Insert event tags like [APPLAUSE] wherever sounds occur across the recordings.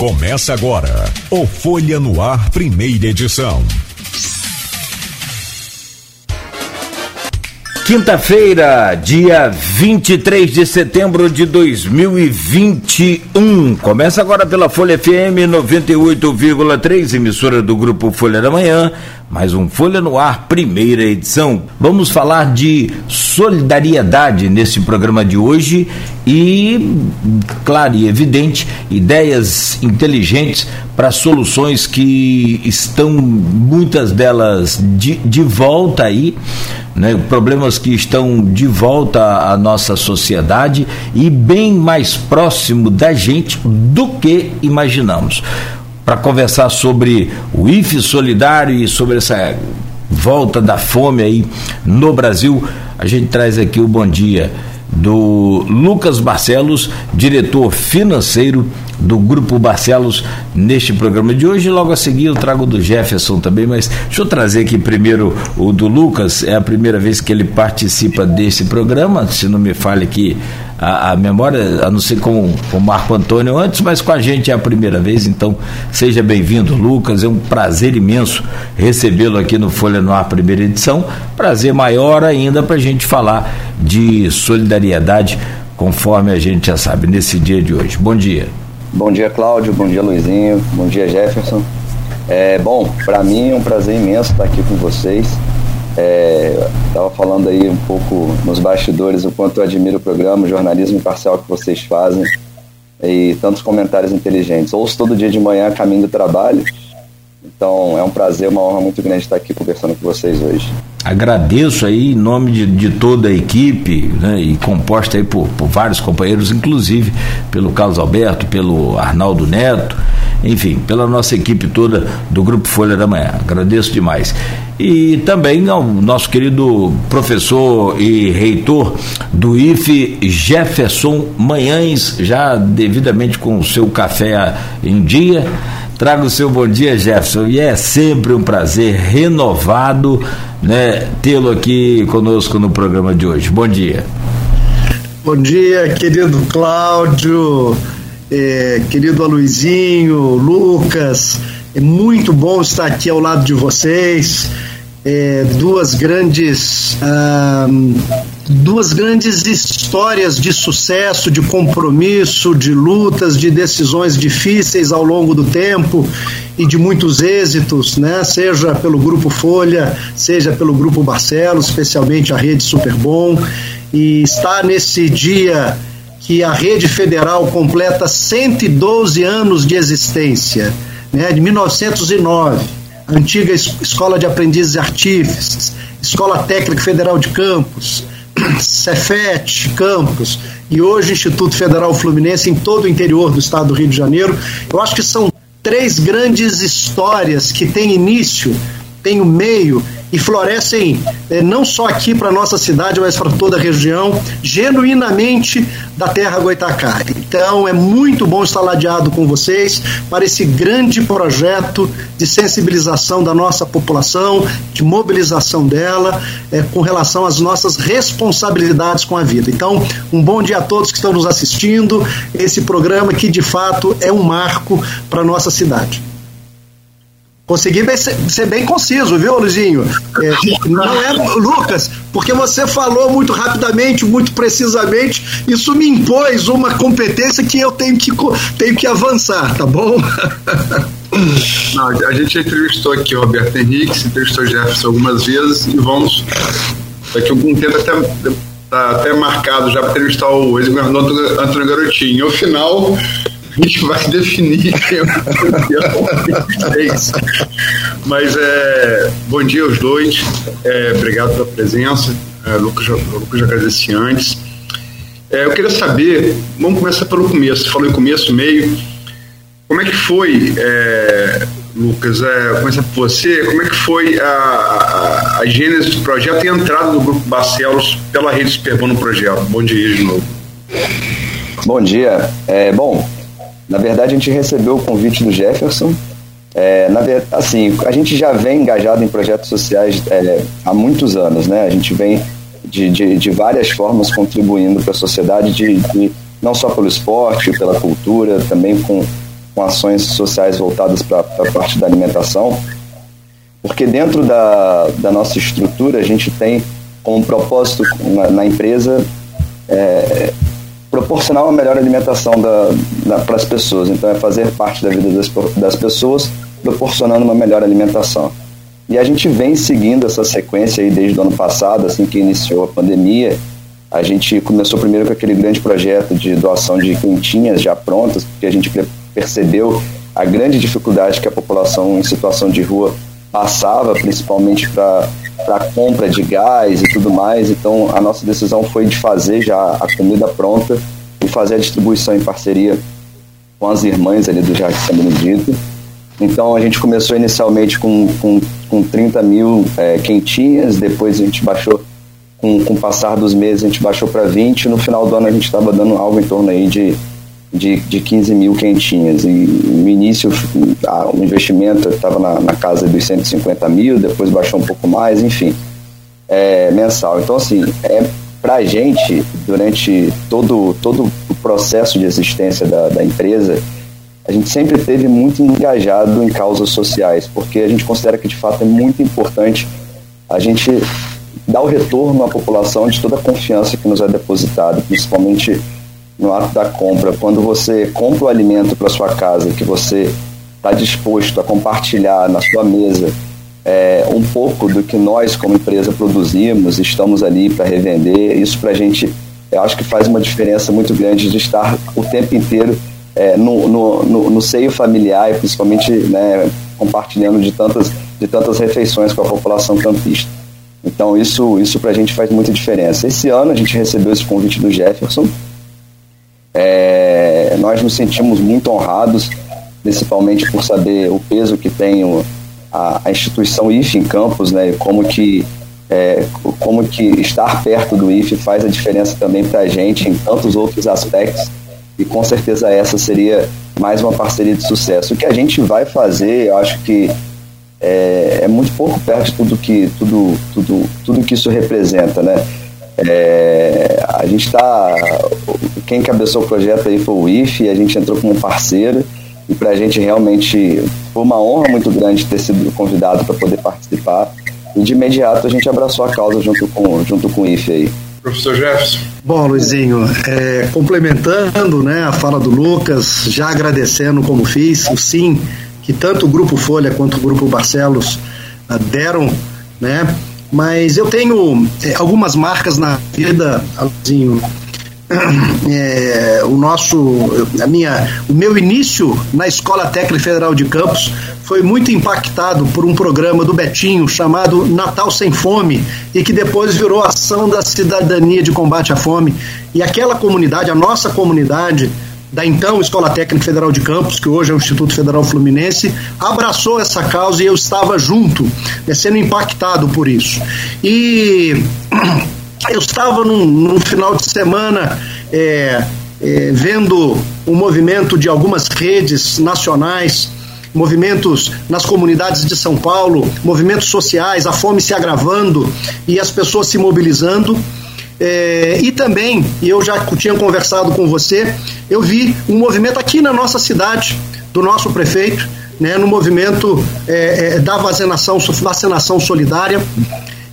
Começa agora o Folha no Ar, primeira edição. Quinta-feira, dia 23 de setembro de 2021. Começa agora pela Folha FM 98,3, emissora do grupo Folha da Manhã. Mais um Folha no Ar, primeira edição. Vamos falar de solidariedade nesse programa de hoje e, claro e evidente, ideias inteligentes para soluções que estão, muitas delas, de, de volta aí né, problemas que estão de volta à nossa sociedade e bem mais próximo da gente do que imaginamos. Para conversar sobre o IFE solidário e sobre essa volta da fome aí no Brasil, a gente traz aqui o bom dia do Lucas Barcelos, diretor financeiro do Grupo Barcelos, neste programa de hoje. Logo a seguir eu trago do Jefferson também, mas deixa eu trazer aqui primeiro o do Lucas. É a primeira vez que ele participa desse programa, se não me fale aqui a, a, memória, a não ser com, com o Marco Antônio antes, mas com a gente é a primeira vez, então seja bem-vindo, Lucas. É um prazer imenso recebê-lo aqui no Folha no primeira edição. Prazer maior ainda para a gente falar de solidariedade, conforme a gente já sabe, nesse dia de hoje. Bom dia. Bom dia, Cláudio. Bom dia, Luizinho. Bom dia, Jefferson. É, bom, para mim é um prazer imenso estar aqui com vocês. Estava é, falando aí um pouco nos bastidores o quanto eu admiro o programa, o jornalismo imparcial que vocês fazem e tantos comentários inteligentes. Ouço todo dia de manhã caminho do trabalho. Então é um prazer, uma honra muito grande estar aqui conversando com vocês hoje. Agradeço aí em nome de, de toda a equipe, né, e composta aí por, por, vários companheiros, inclusive pelo Carlos Alberto, pelo Arnaldo Neto, enfim, pela nossa equipe toda do Grupo Folha da Manhã. Agradeço demais. E também ao nosso querido professor e reitor do IFE, Jefferson Manhães, já devidamente com o seu café em dia. Traga o seu bom dia, Jefferson, e é sempre um prazer renovado né, tê-lo aqui conosco no programa de hoje. Bom dia. Bom dia, querido Cláudio, é, querido Aloizinho, Lucas. É muito bom estar aqui ao lado de vocês é, duas grandes ah, duas grandes histórias de sucesso, de compromisso, de lutas, de decisões difíceis ao longo do tempo e de muitos êxitos, né? Seja pelo grupo Folha, seja pelo grupo Barcelos, especialmente a rede Superbom e está nesse dia que a rede federal completa 112 anos de existência, né? De 1909 antiga Escola de Aprendizes Artífices, Escola Técnica Federal de Campos, [CLEARS THROAT] Cefet Campos e hoje Instituto Federal Fluminense em todo o interior do estado do Rio de Janeiro. Eu acho que são três grandes histórias que têm início, têm o meio e florescem eh, não só aqui para nossa cidade, mas para toda a região, genuinamente da terra Goitacari. Então é muito bom estar ladeado com vocês para esse grande projeto de sensibilização da nossa população, de mobilização dela eh, com relação às nossas responsabilidades com a vida. Então, um bom dia a todos que estão nos assistindo. Esse programa que de fato é um marco para nossa cidade. Consegui ser bem conciso, viu, Luizinho? É, não é, Lucas, porque você falou muito rapidamente, muito precisamente, isso me impôs uma competência que eu tenho que, tenho que avançar, tá bom? [LAUGHS] Não, a gente entrevistou aqui o Roberto Henrique, entrevistou o Jefferson algumas vezes e vamos. Daqui a algum tempo até, tá até marcado já para entrevistar o ex-governador Antônio Garotinho. No final, a gente [LAUGHS] vai definir quem é o campeão Mas é, bom dia aos dois, é, obrigado pela presença. É, Lucas, Lucas já agradeci antes. É, eu queria saber, vamos começar pelo começo. Você falou em começo, meio. Como é que foi, é, Lucas? É, começar por você. Como é que foi a, a, a gênese do projeto e a entrada do Grupo Barcelos pela Rede Superbom no projeto? Bom dia de novo. Bom dia. É, bom, na verdade, a gente recebeu o convite do Jefferson. É, na assim, a gente já vem engajado em projetos sociais é, há muitos anos, né? A gente vem de, de, de várias formas contribuindo para a sociedade, de, de, não só pelo esporte, pela cultura, também com, com ações sociais voltadas para a parte da alimentação, porque dentro da, da nossa estrutura a gente tem como propósito na, na empresa é, proporcionar uma melhor alimentação para as pessoas. Então, é fazer parte da vida das, das pessoas, proporcionando uma melhor alimentação. E a gente vem seguindo essa sequência aí desde o ano passado, assim que iniciou a pandemia. A gente começou primeiro com aquele grande projeto de doação de quentinhas já prontas, porque a gente percebeu a grande dificuldade que a população em situação de rua passava, principalmente para a compra de gás e tudo mais. Então, a nossa decisão foi de fazer já a comida pronta e fazer a distribuição em parceria com as irmãs ali do Jardim São Benedito. Então, a gente começou inicialmente com, com, com 30 mil é, quentinhas, depois a gente baixou, com, com o passar dos meses, a gente baixou para 20. No final do ano, a gente estava dando algo em torno aí de de, de 15 mil quentinhas. E no início a, o investimento estava na, na, casa dos 150 mil, depois baixou um pouco mais, enfim, é, mensal. Então, assim, é para a gente, durante todo, todo o processo de existência da, da empresa, a gente sempre teve muito engajado em causas sociais, porque a gente considera que de fato é muito importante a gente dar o retorno à população de toda a confiança que nos é depositada, principalmente no ato da compra, quando você compra o alimento para sua casa, que você está disposto a compartilhar na sua mesa é, um pouco do que nós, como empresa, produzimos, estamos ali para revender, isso para a gente, eu acho que faz uma diferença muito grande de estar o tempo inteiro é, no, no, no, no, seio familiar e principalmente né, compartilhando de tantas, de tantas refeições com a população campista. Então isso, isso para a gente faz muita diferença. Esse ano a gente recebeu esse convite do Jefferson, é, nós nos sentimos muito honrados, principalmente por saber o peso que tem o, a, a, instituição IFE em Campos, né, como que é, como que estar perto do IFE faz a diferença também para a gente em tantos outros aspectos e com certeza essa seria mais uma parceria de sucesso. O que a gente vai fazer, eu acho que é, é muito pouco perto de tudo que tudo tudo tudo que isso representa, né? É, a gente está. Quem cabeçou o projeto aí foi o IFE, a gente entrou como parceiro e para a gente realmente foi uma honra muito grande ter sido convidado para poder participar. E de imediato a gente abraçou a causa junto com, junto com o IFE aí. Professor Jefferson. Bom, Luizinho, é, complementando né, a fala do Lucas, já agradecendo como fiz, o sim que tanto o Grupo Folha quanto o Grupo Barcelos uh, deram né, mas eu tenho é, algumas marcas na vida, Alzinho. [CLEARS THROAT] É, o nosso, a minha, o meu início na Escola Técnica Federal de Campos foi muito impactado por um programa do Betinho chamado Natal Sem Fome e que depois virou Ação da Cidadania de Combate à Fome. E aquela comunidade, a nossa comunidade, da então Escola Técnica Federal de Campos, que hoje é o Instituto Federal Fluminense, abraçou essa causa e eu estava junto, né, sendo impactado por isso. E [CLEARS THROAT] eu estava num, num final de semana é, é, vendo o movimento de algumas redes nacionais movimentos nas comunidades de São Paulo, movimentos sociais, a fome se agravando e as pessoas se mobilizando. É, e também, e eu já tinha conversado com você, eu vi um movimento aqui na nossa cidade, do nosso prefeito, né, no movimento é, é, da vacinação, vacinação solidária.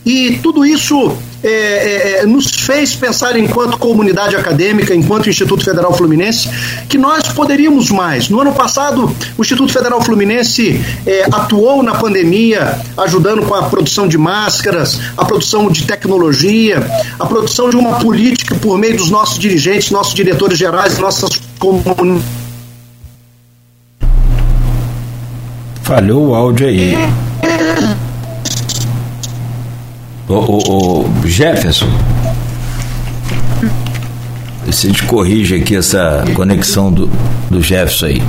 E tudo isso é, é, é, nos fez pensar, enquanto comunidade acadêmica, enquanto Instituto Federal Fluminense, que nós poderíamos mais. No ano passado, o Instituto Federal Fluminense é, atuou na pandemia, ajudando com a produção de máscaras, a produção de tecnologia, a produção de uma política por meio dos nossos dirigentes, nossos diretores gerais, nossas comunidades. Falhou o áudio aí. O, o, o Jefferson, se a gente corrige aqui essa conexão do, do Jefferson aí.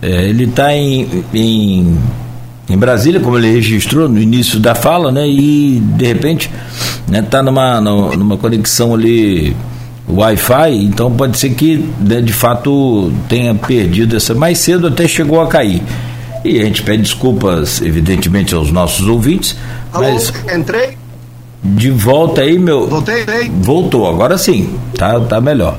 É, ele está em, em, em, Brasília, como ele registrou no início da fala, né? E de repente está né, tá numa, numa conexão ali Wi-Fi, então pode ser que né, de fato tenha perdido essa. Mais cedo até chegou a cair. E a gente pede desculpas, evidentemente, aos nossos ouvintes. Alô, mas entrei? De volta aí, meu. Voltei, hein? Voltou, agora sim. Tá, tá melhor.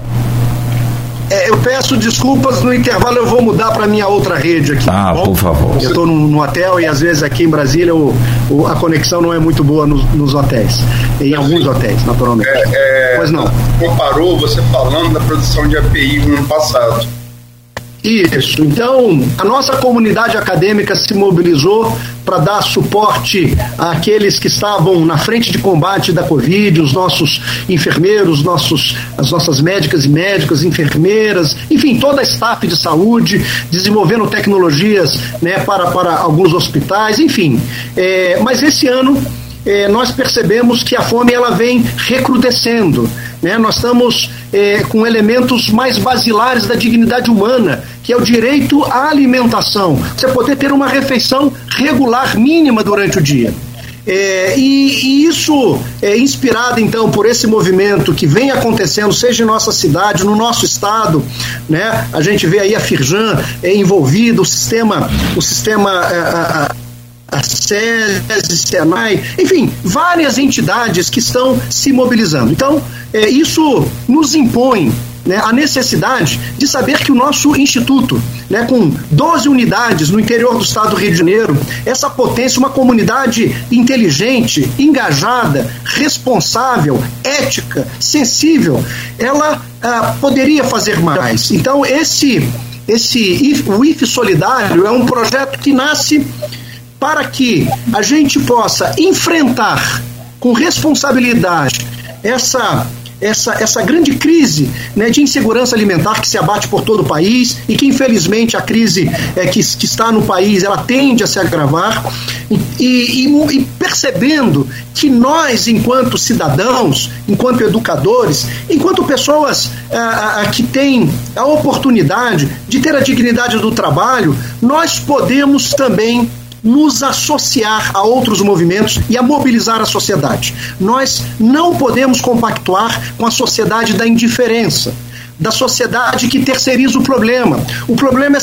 é, eu peço desculpas, no intervalo eu vou mudar para minha outra rede aqui. Ah, tá por favor. Eu estou no, no, hotel e às vezes aqui em Brasília o, o, a conexão não é muito boa nos, nos hotéis. Em alguns hotéis, naturalmente. É, é, pois não. Comparou você falando da produção de API no ano passado. Isso. Então, a nossa comunidade acadêmica se mobilizou para dar suporte àqueles que estavam na frente de combate da Covid, os nossos enfermeiros, nossos, as nossas médicas e médicos, enfermeiras, enfim, toda a staff de saúde, desenvolvendo tecnologias né, para, para alguns hospitais, enfim. É, mas esse ano é, nós percebemos que a fome ela vem recrudescendo. Né? Nós estamos é, com elementos mais basilares da dignidade humana, que é o direito à alimentação. Você poder ter uma refeição regular mínima durante o dia. É, e, e, isso é inspirado então por esse movimento que vem acontecendo, seja em nossa cidade, no nosso estado, né? A gente vê aí a Firjan é envolvida, o sistema, o sistema é, a, a SES, Senai, enfim, várias entidades que estão se mobilizando. Então, é, isso nos impõe né, a necessidade de saber que o nosso instituto, né, com 12 unidades no interior do estado do Rio de Janeiro, essa potência, uma comunidade inteligente, engajada, responsável, ética, sensível, ela ah, poderia fazer mais. Então, esse, esse o IF Solidário é um projeto que nasce para que a gente possa enfrentar com responsabilidade essa essa, essa grande crise né, de insegurança alimentar que se abate por todo o país e que, infelizmente, a crise é, que, que está no país ela tende a se agravar. E, e, e percebendo que nós, enquanto cidadãos, enquanto educadores, enquanto pessoas que têm a oportunidade de ter a dignidade do trabalho, nós podemos também nos associar a outros movimentos e a mobilizar a sociedade. Nós não podemos compactuar com a sociedade da indiferença, da sociedade que terceiriza o problema. O problema é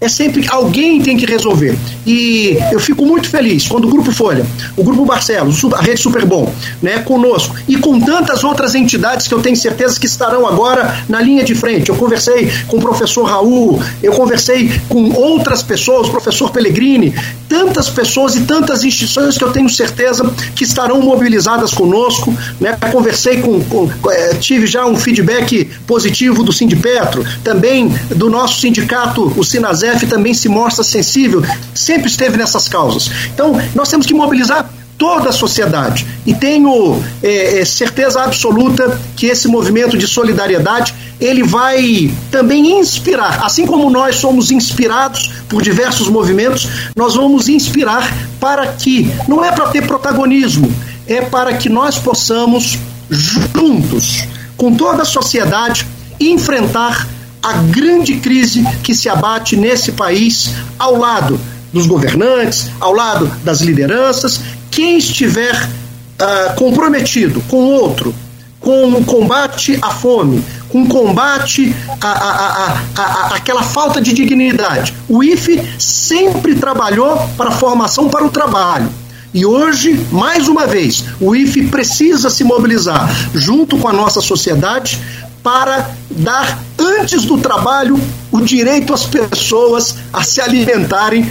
é sempre alguém tem que resolver. E eu fico muito feliz quando o Grupo Folha, o Grupo Barcelos, a Rede Superbom, né, conosco e com tantas outras entidades que eu tenho certeza que estarão agora na linha de frente. Eu conversei com o professor Raul, eu conversei com outras pessoas, o professor Pellegrini, tantas pessoas e tantas instituições que eu tenho certeza que estarão mobilizadas conosco. Né? Conversei com, com é, tive já um feedback positivo do Sindipetro, também do nosso sindicato, o Sinazef também se mostra sensível, sempre esteve nessas causas. Então, nós temos que mobilizar toda a sociedade. E tenho é, é, certeza absoluta que esse movimento de solidariedade ele vai também inspirar, assim como nós somos inspirados por diversos movimentos, nós vamos inspirar para que não é para ter protagonismo, é para que nós possamos juntos, com toda a sociedade, enfrentar a grande crise que se abate nesse país ao lado dos governantes, ao lado das lideranças quem estiver uh, comprometido com outro, com o combate à fome, com o combate à, à, à, àquela falta de dignidade. O IFE sempre trabalhou para a formação para o trabalho. E hoje, mais uma vez, o IFE precisa se mobilizar junto com a nossa sociedade para dar, antes do trabalho, o direito às pessoas a se alimentarem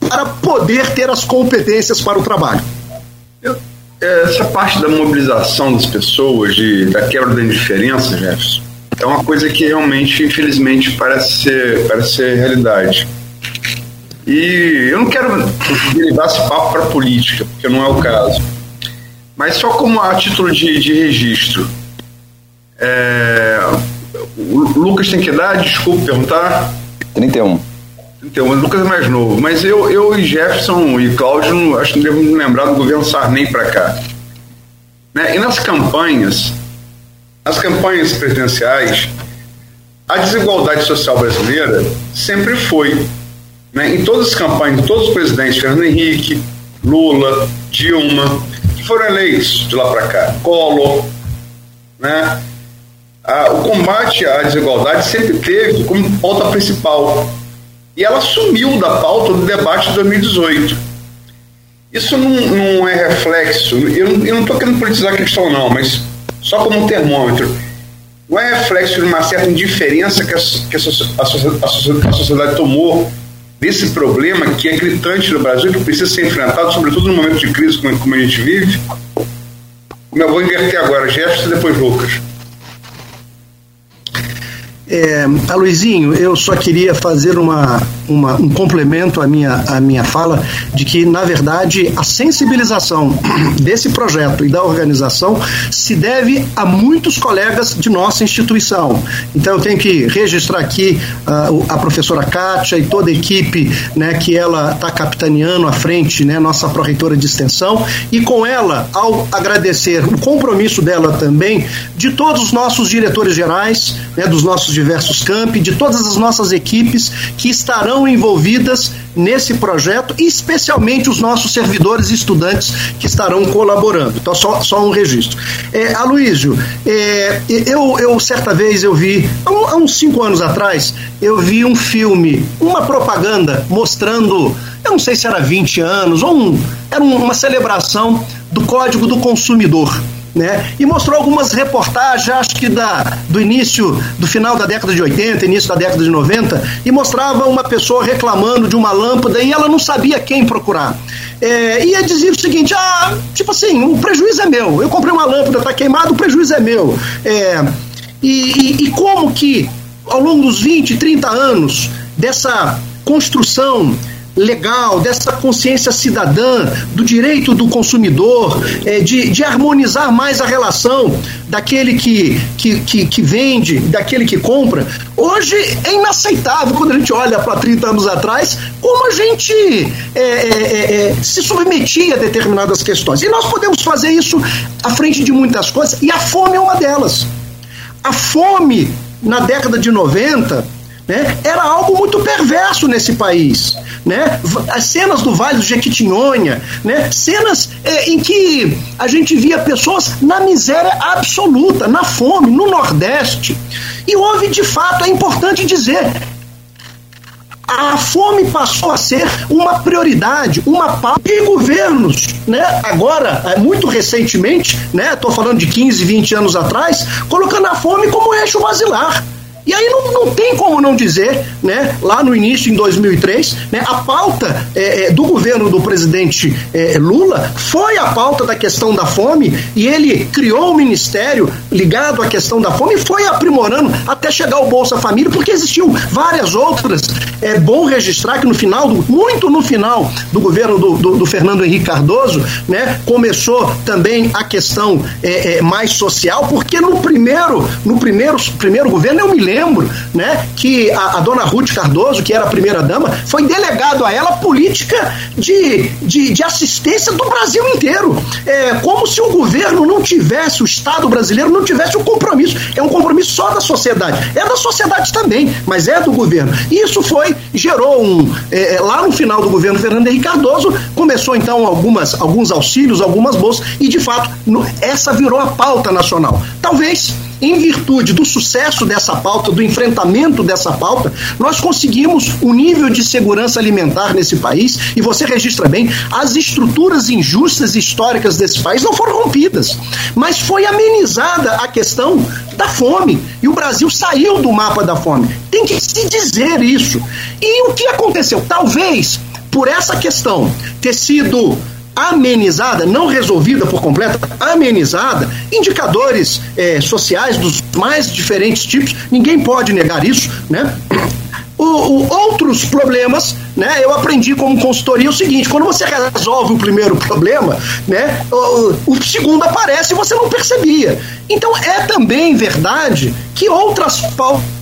para poder ter as competências para o trabalho. É, essa parte da mobilização das pessoas, de, da quebra da indiferença, Jefferson, é uma coisa que realmente, infelizmente, parece ser, parece ser realidade. E eu não quero levar esse papo para política, porque não é o caso. Mas só como a título de, de registro. É, o Lucas tem que idade? Desculpa perguntar. 31. Então, o Lucas é mais novo, mas eu, eu e Jefferson e Cláudio, acho que não devemos lembrar do governo Sarney para cá. Né? E nas campanhas, nas campanhas presidenciais, a desigualdade social brasileira sempre foi. Né? Em todas as campanhas, todos os presidentes, Fernando Henrique, Lula, Dilma, que foram eleitos de lá para cá, Collor, né? Ah, o combate à desigualdade sempre teve como pauta principal e ela sumiu da pauta do debate de 2018. Isso não, não é reflexo, eu, eu não estou querendo politizar a questão, não, mas só como um termômetro. não é reflexo de uma certa indiferença que a, que a, a, a sociedade tomou desse problema que é gritante no Brasil, que precisa ser enfrentado, sobretudo no momento de crise como, como a gente vive? Eu vou inverter agora, Jefferson e depois Lucas. É, Aloizinho, eu só queria fazer uma, uma, um complemento à minha, à minha fala de que, na verdade, a sensibilização [CLEARS THROAT] desse projeto e da organização se deve a muitos colegas de nossa instituição. Então, eu tenho que registrar aqui uh, a professora Kátia e toda a equipe né, que ela está capitaneando à frente, né, nossa pró-reitora de extensão, e com ela, ao agradecer o compromisso dela também, de todos os nossos diretores gerais, né, dos nossos diversos campi, de todas as nossas equipes que estarão envolvidas nesse projeto, e especialmente os nossos servidores e estudantes que estarão colaborando. Então, só, só um registro. É, Aloysio, é, eu, eu certa vez eu vi, há uns cinco anos atrás, eu vi um filme, uma propaganda mostrando, eu não sei se era 20 anos, ou um, era uma celebração do Código do Consumidor né? E mostrou algumas reportagens, acho que da, do início, do final da década de 80, início da década de 90, e mostrava uma pessoa reclamando de uma lâmpada e ela não sabia quem procurar. É, e dizia o seguinte: ah, tipo assim, o prejuízo é meu. Eu comprei uma lâmpada, está queimada, o prejuízo é meu. É, e, e, e como que, ao longo dos 20, 30 anos dessa construção legal, dessa consciência cidadã, do direito do consumidor, é, de, de harmonizar mais a relação daquele que, que, que, que vende, daquele que compra. Hoje é inaceitável quando a gente olha para 30 anos atrás como a gente é, é, é, é, se submetia a determinadas questões. E nós podemos fazer isso à frente de muitas coisas, e a fome é uma delas. A fome na década de 90 né, era algo muito perverso nesse país. Né? As cenas do Vale do Jequitinhonha, né? cenas é, em que a gente via pessoas na miséria absoluta, na fome, no Nordeste. E houve, de fato, é importante dizer, a fome passou a ser uma prioridade, uma pauta de governos, né? Agora, é, muito recentemente, né? Estou falando de 15, 20 anos atrás, colocando a fome como eixo basilar. E aí não, não tem como não dizer, né, lá no início, em 2003, né, a pauta é, é, do governo do presidente é, Lula foi a pauta da questão da fome e ele criou o um ministério ligado à questão da fome e foi aprimorando até chegar ao Bolsa Família, porque existiam várias outras. É bom registrar que no final, do, muito no final do governo do, do, do Fernando Henrique Cardoso, né, começou também a questão é, é, mais social, porque no primeiro, no primeiro, primeiro governo, eu me lembro lembro, né, que a, a dona Ruth Cardoso, que era a primeira dama, foi delegado a ela política de, de, de assistência do Brasil inteiro. É como se o governo não tivesse, o Estado brasileiro não tivesse o um compromisso. É um compromisso só da sociedade. É da sociedade também, mas é do governo. E isso foi, gerou um. É, é lá no final do governo Fernando Henrique Cardoso, começou então algumas, alguns auxílios, algumas bolsas, e de fato, no, essa virou a pauta nacional. Talvez em virtude do sucesso dessa pauta, do enfrentamento dessa pauta, nós conseguimos um nível de segurança alimentar nesse país, e você registra bem, as estruturas injustas históricas desse país não foram rompidas, mas foi amenizada a questão da fome, e o Brasil saiu do mapa da fome. Tem que se dizer isso. E o que aconteceu? Talvez por essa questão ter sido amenizada, não resolvida por completo, amenizada, indicadores é, sociais dos mais diferentes tipos, ninguém pode negar isso, né? O, o, outros problemas, né? Eu aprendi como consultoria o seguinte: quando você resolve o primeiro problema, né? O, o segundo aparece e você não percebia. Então é também verdade que outras faltas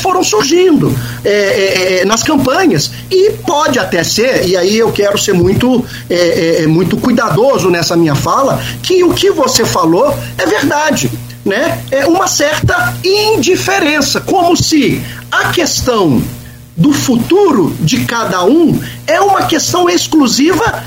foram surgindo é, é, é, nas campanhas. E pode até ser, e aí eu quero ser muito, é, é, é, muito cuidadoso nessa minha fala, que o que você falou é verdade. Né? É uma certa indiferença, como se a questão do futuro de cada um é uma questão exclusiva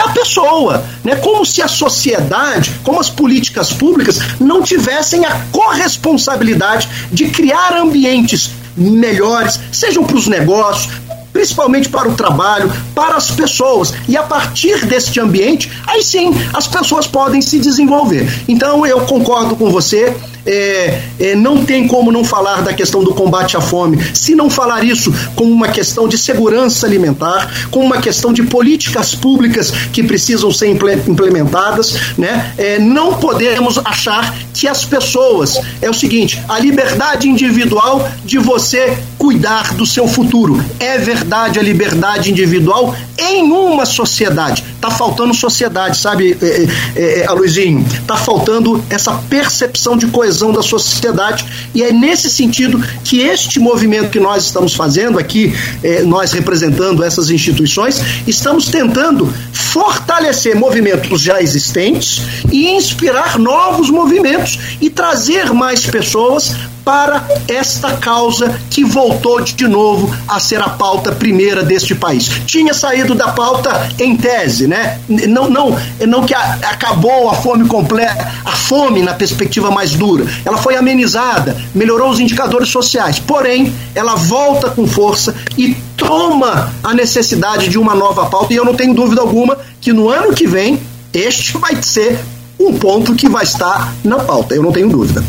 a pessoa, né? Como se a sociedade, como as políticas públicas não tivessem a corresponsabilidade de criar ambientes melhores, sejam para os negócios, principalmente para o trabalho, para as pessoas. E a partir deste ambiente, aí sim as pessoas podem se desenvolver. Então eu concordo com você, é, é, não tem como não falar da questão do combate à fome, se não falar isso como uma questão de segurança alimentar, como uma questão de políticas públicas que precisam ser implementadas, né? É, não podemos achar que as pessoas é o seguinte: a liberdade individual de você cuidar do seu futuro. É verdade a liberdade individual em uma sociedade. Tá faltando sociedade, sabe, é, é, é, Aluizinho? Tá faltando essa percepção de coesão da sociedade. E é nesse sentido que este movimento que nós estamos fazendo aqui, é, nós representando essas instituições, estamos tentando fortalecer movimentos já existentes e inspirar novos movimentos e trazer mais pessoas para esta causa que voltou de novo a ser a pauta primeira deste país. Tinha saído da pauta em tese, né? Não, não, não que a, acabou a fome completa, a fome na perspectiva mais dura. Ela foi amenizada, melhorou os indicadores sociais. Porém, ela volta com força e toma a necessidade de uma nova pauta. E eu não tenho dúvida alguma que no ano que vem este vai ser um ponto que vai estar na pauta. Eu não tenho dúvida.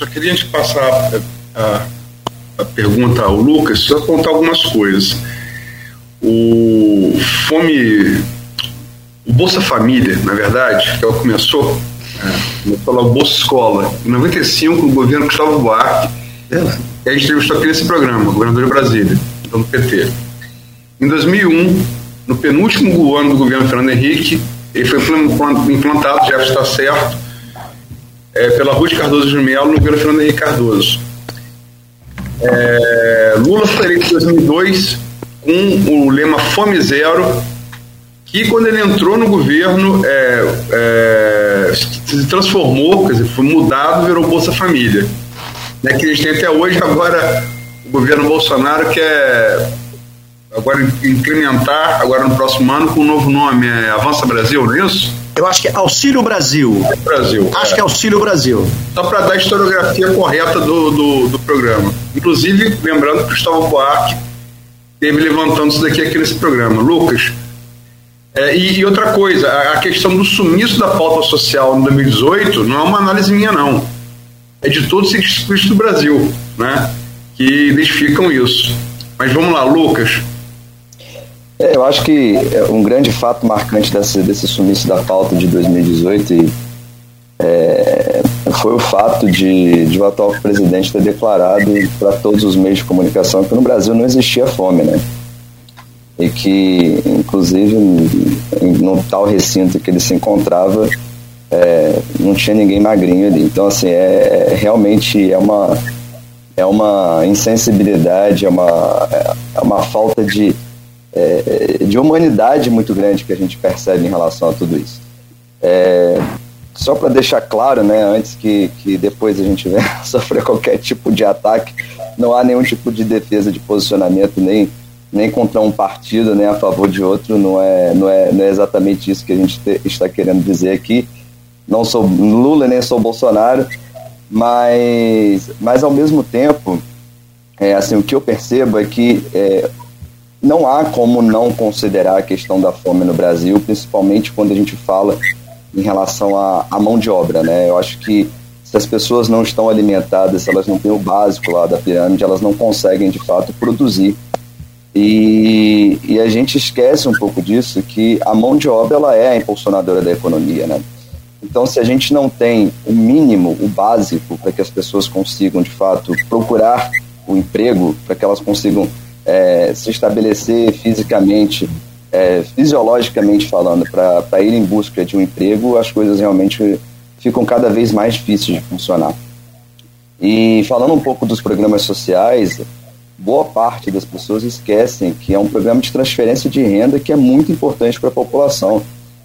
Só queria te passar a, a, a pergunta ao Lucas, só contar algumas coisas. O Fome. O Bolsa Família, na verdade, que é que começou, é, começou lá o Bolsa Escola. Em 95, o governo Gustavo Buarque, é. a gente entrevistou aqui nesse programa, governador de Brasília, então do PT. Em 2001, no penúltimo ano do governo Fernando Henrique, ele foi implantado, já está certo, é, pela Ruth Cardoso de Melo no governo Fernando Henrique Cardoso. É, Lula foi eleito em 2002 com o lema Fome Zero, que quando ele entrou no governo é, é, se transformou, quer dizer, foi mudado, virou Bolsa Família. Né, que a gente tem até hoje, agora o governo Bolsonaro quer agora incrementar, agora no próximo ano, com um novo nome, é Avança Brasil, não é isso? Eu acho que é Auxílio Brasil. Brasil. Acho é. que é Auxílio Brasil. Só para dar a historiografia correta do, do, do, programa. Inclusive, lembrando que o Gustavo Buarque esteve levantando isso daqui aqui nesse programa. Lucas, é, e, e, outra coisa, a, a, questão do sumiço da pauta social em 2018 não é uma análise minha, não. É de todos os cientistas do Brasil, né? Que identificam isso. Mas vamos lá, Lucas. É, eu acho que é um grande fato marcante desse, desse sumiço da pauta de 2018 e, é, foi o fato de, de o atual presidente ter declarado para todos os meios de comunicação que no Brasil não existia fome, né? E que, inclusive, no tal recinto que ele se encontrava, é, não tinha ninguém magrinho ali. Então, assim, é, é realmente é uma, é uma insensibilidade, é uma, é uma falta de é, de humanidade muito grande que a gente percebe em relação a tudo isso. É, só para deixar claro, né, antes que, que depois a gente [LAUGHS] venha sofrer qualquer tipo de ataque, não há nenhum tipo de defesa de posicionamento, nem, nem contra um partido, nem a favor de outro, não é, não é, não é exatamente isso que a gente te, está querendo dizer aqui. Não sou Lula nem sou Bolsonaro, mas, mas ao mesmo tempo, é, assim, o que eu percebo é que é, não há como não considerar a questão da fome no Brasil, principalmente quando a gente fala em relação à, mão de obra, né? Eu acho que se as pessoas não estão alimentadas, se elas não têm o básico lá da pirâmide, elas não conseguem de fato produzir. E, e a gente esquece um pouco disso, que a mão de obra ela é a impulsionadora da economia, né? Então, se a gente não tem o mínimo, o básico, para que as pessoas consigam de fato procurar o emprego, para que elas consigam é, se estabelecer fisicamente, é, fisiologicamente falando, para ir em busca de um emprego, as coisas realmente ficam cada vez mais difíceis de funcionar. E falando um pouco dos programas sociais, boa parte das pessoas esquecem que é um programa de transferência de renda que é muito importante para a população.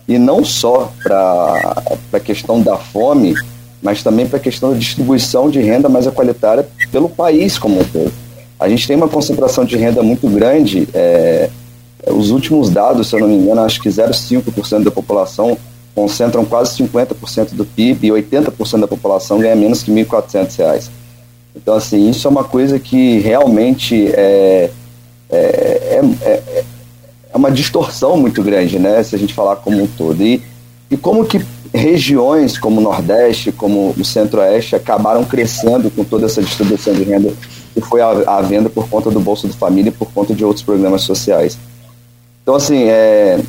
E não só para a questão da fome, mas também para a questão da distribuição de renda mais equalitária pelo país como um todo. A gente tem uma concentração de renda muito grande. É, os últimos dados, se eu não me engano, acho que 0,5% da população concentram quase 50% do PIB e 80% da população ganha menos que R$ 1.400. Então, assim, isso é uma coisa que realmente é, é, é, é, é uma distorção muito grande, né? Se a gente falar como um todo. E, e como que regiões como o Nordeste, como o Centro-Oeste, acabaram crescendo com toda essa distribuição de renda que foi à, venda por conta do Bolsa do Família e por conta de outros programas sociais. Então, assim, é,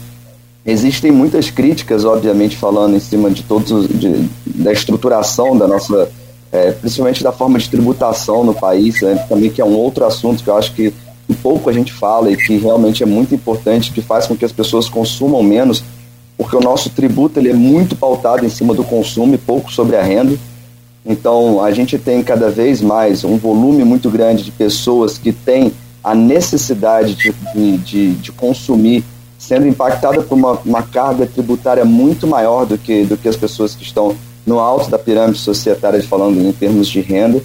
existem muitas críticas, obviamente, falando em cima de todos de, da estruturação da nossa, é, principalmente da forma de tributação no país, né, também que é um outro assunto que eu acho que pouco a gente fala e que realmente é muito importante, que faz com que as pessoas consumam menos, porque o nosso tributo ele é muito pautado em cima do consumo e pouco sobre a renda. Então, a gente tem cada vez mais um volume muito grande de pessoas que têm a necessidade de, de, de, consumir, sendo impactada por uma, uma, carga tributária muito maior do que, do que as pessoas que estão no alto da pirâmide societária, falando em termos de renda.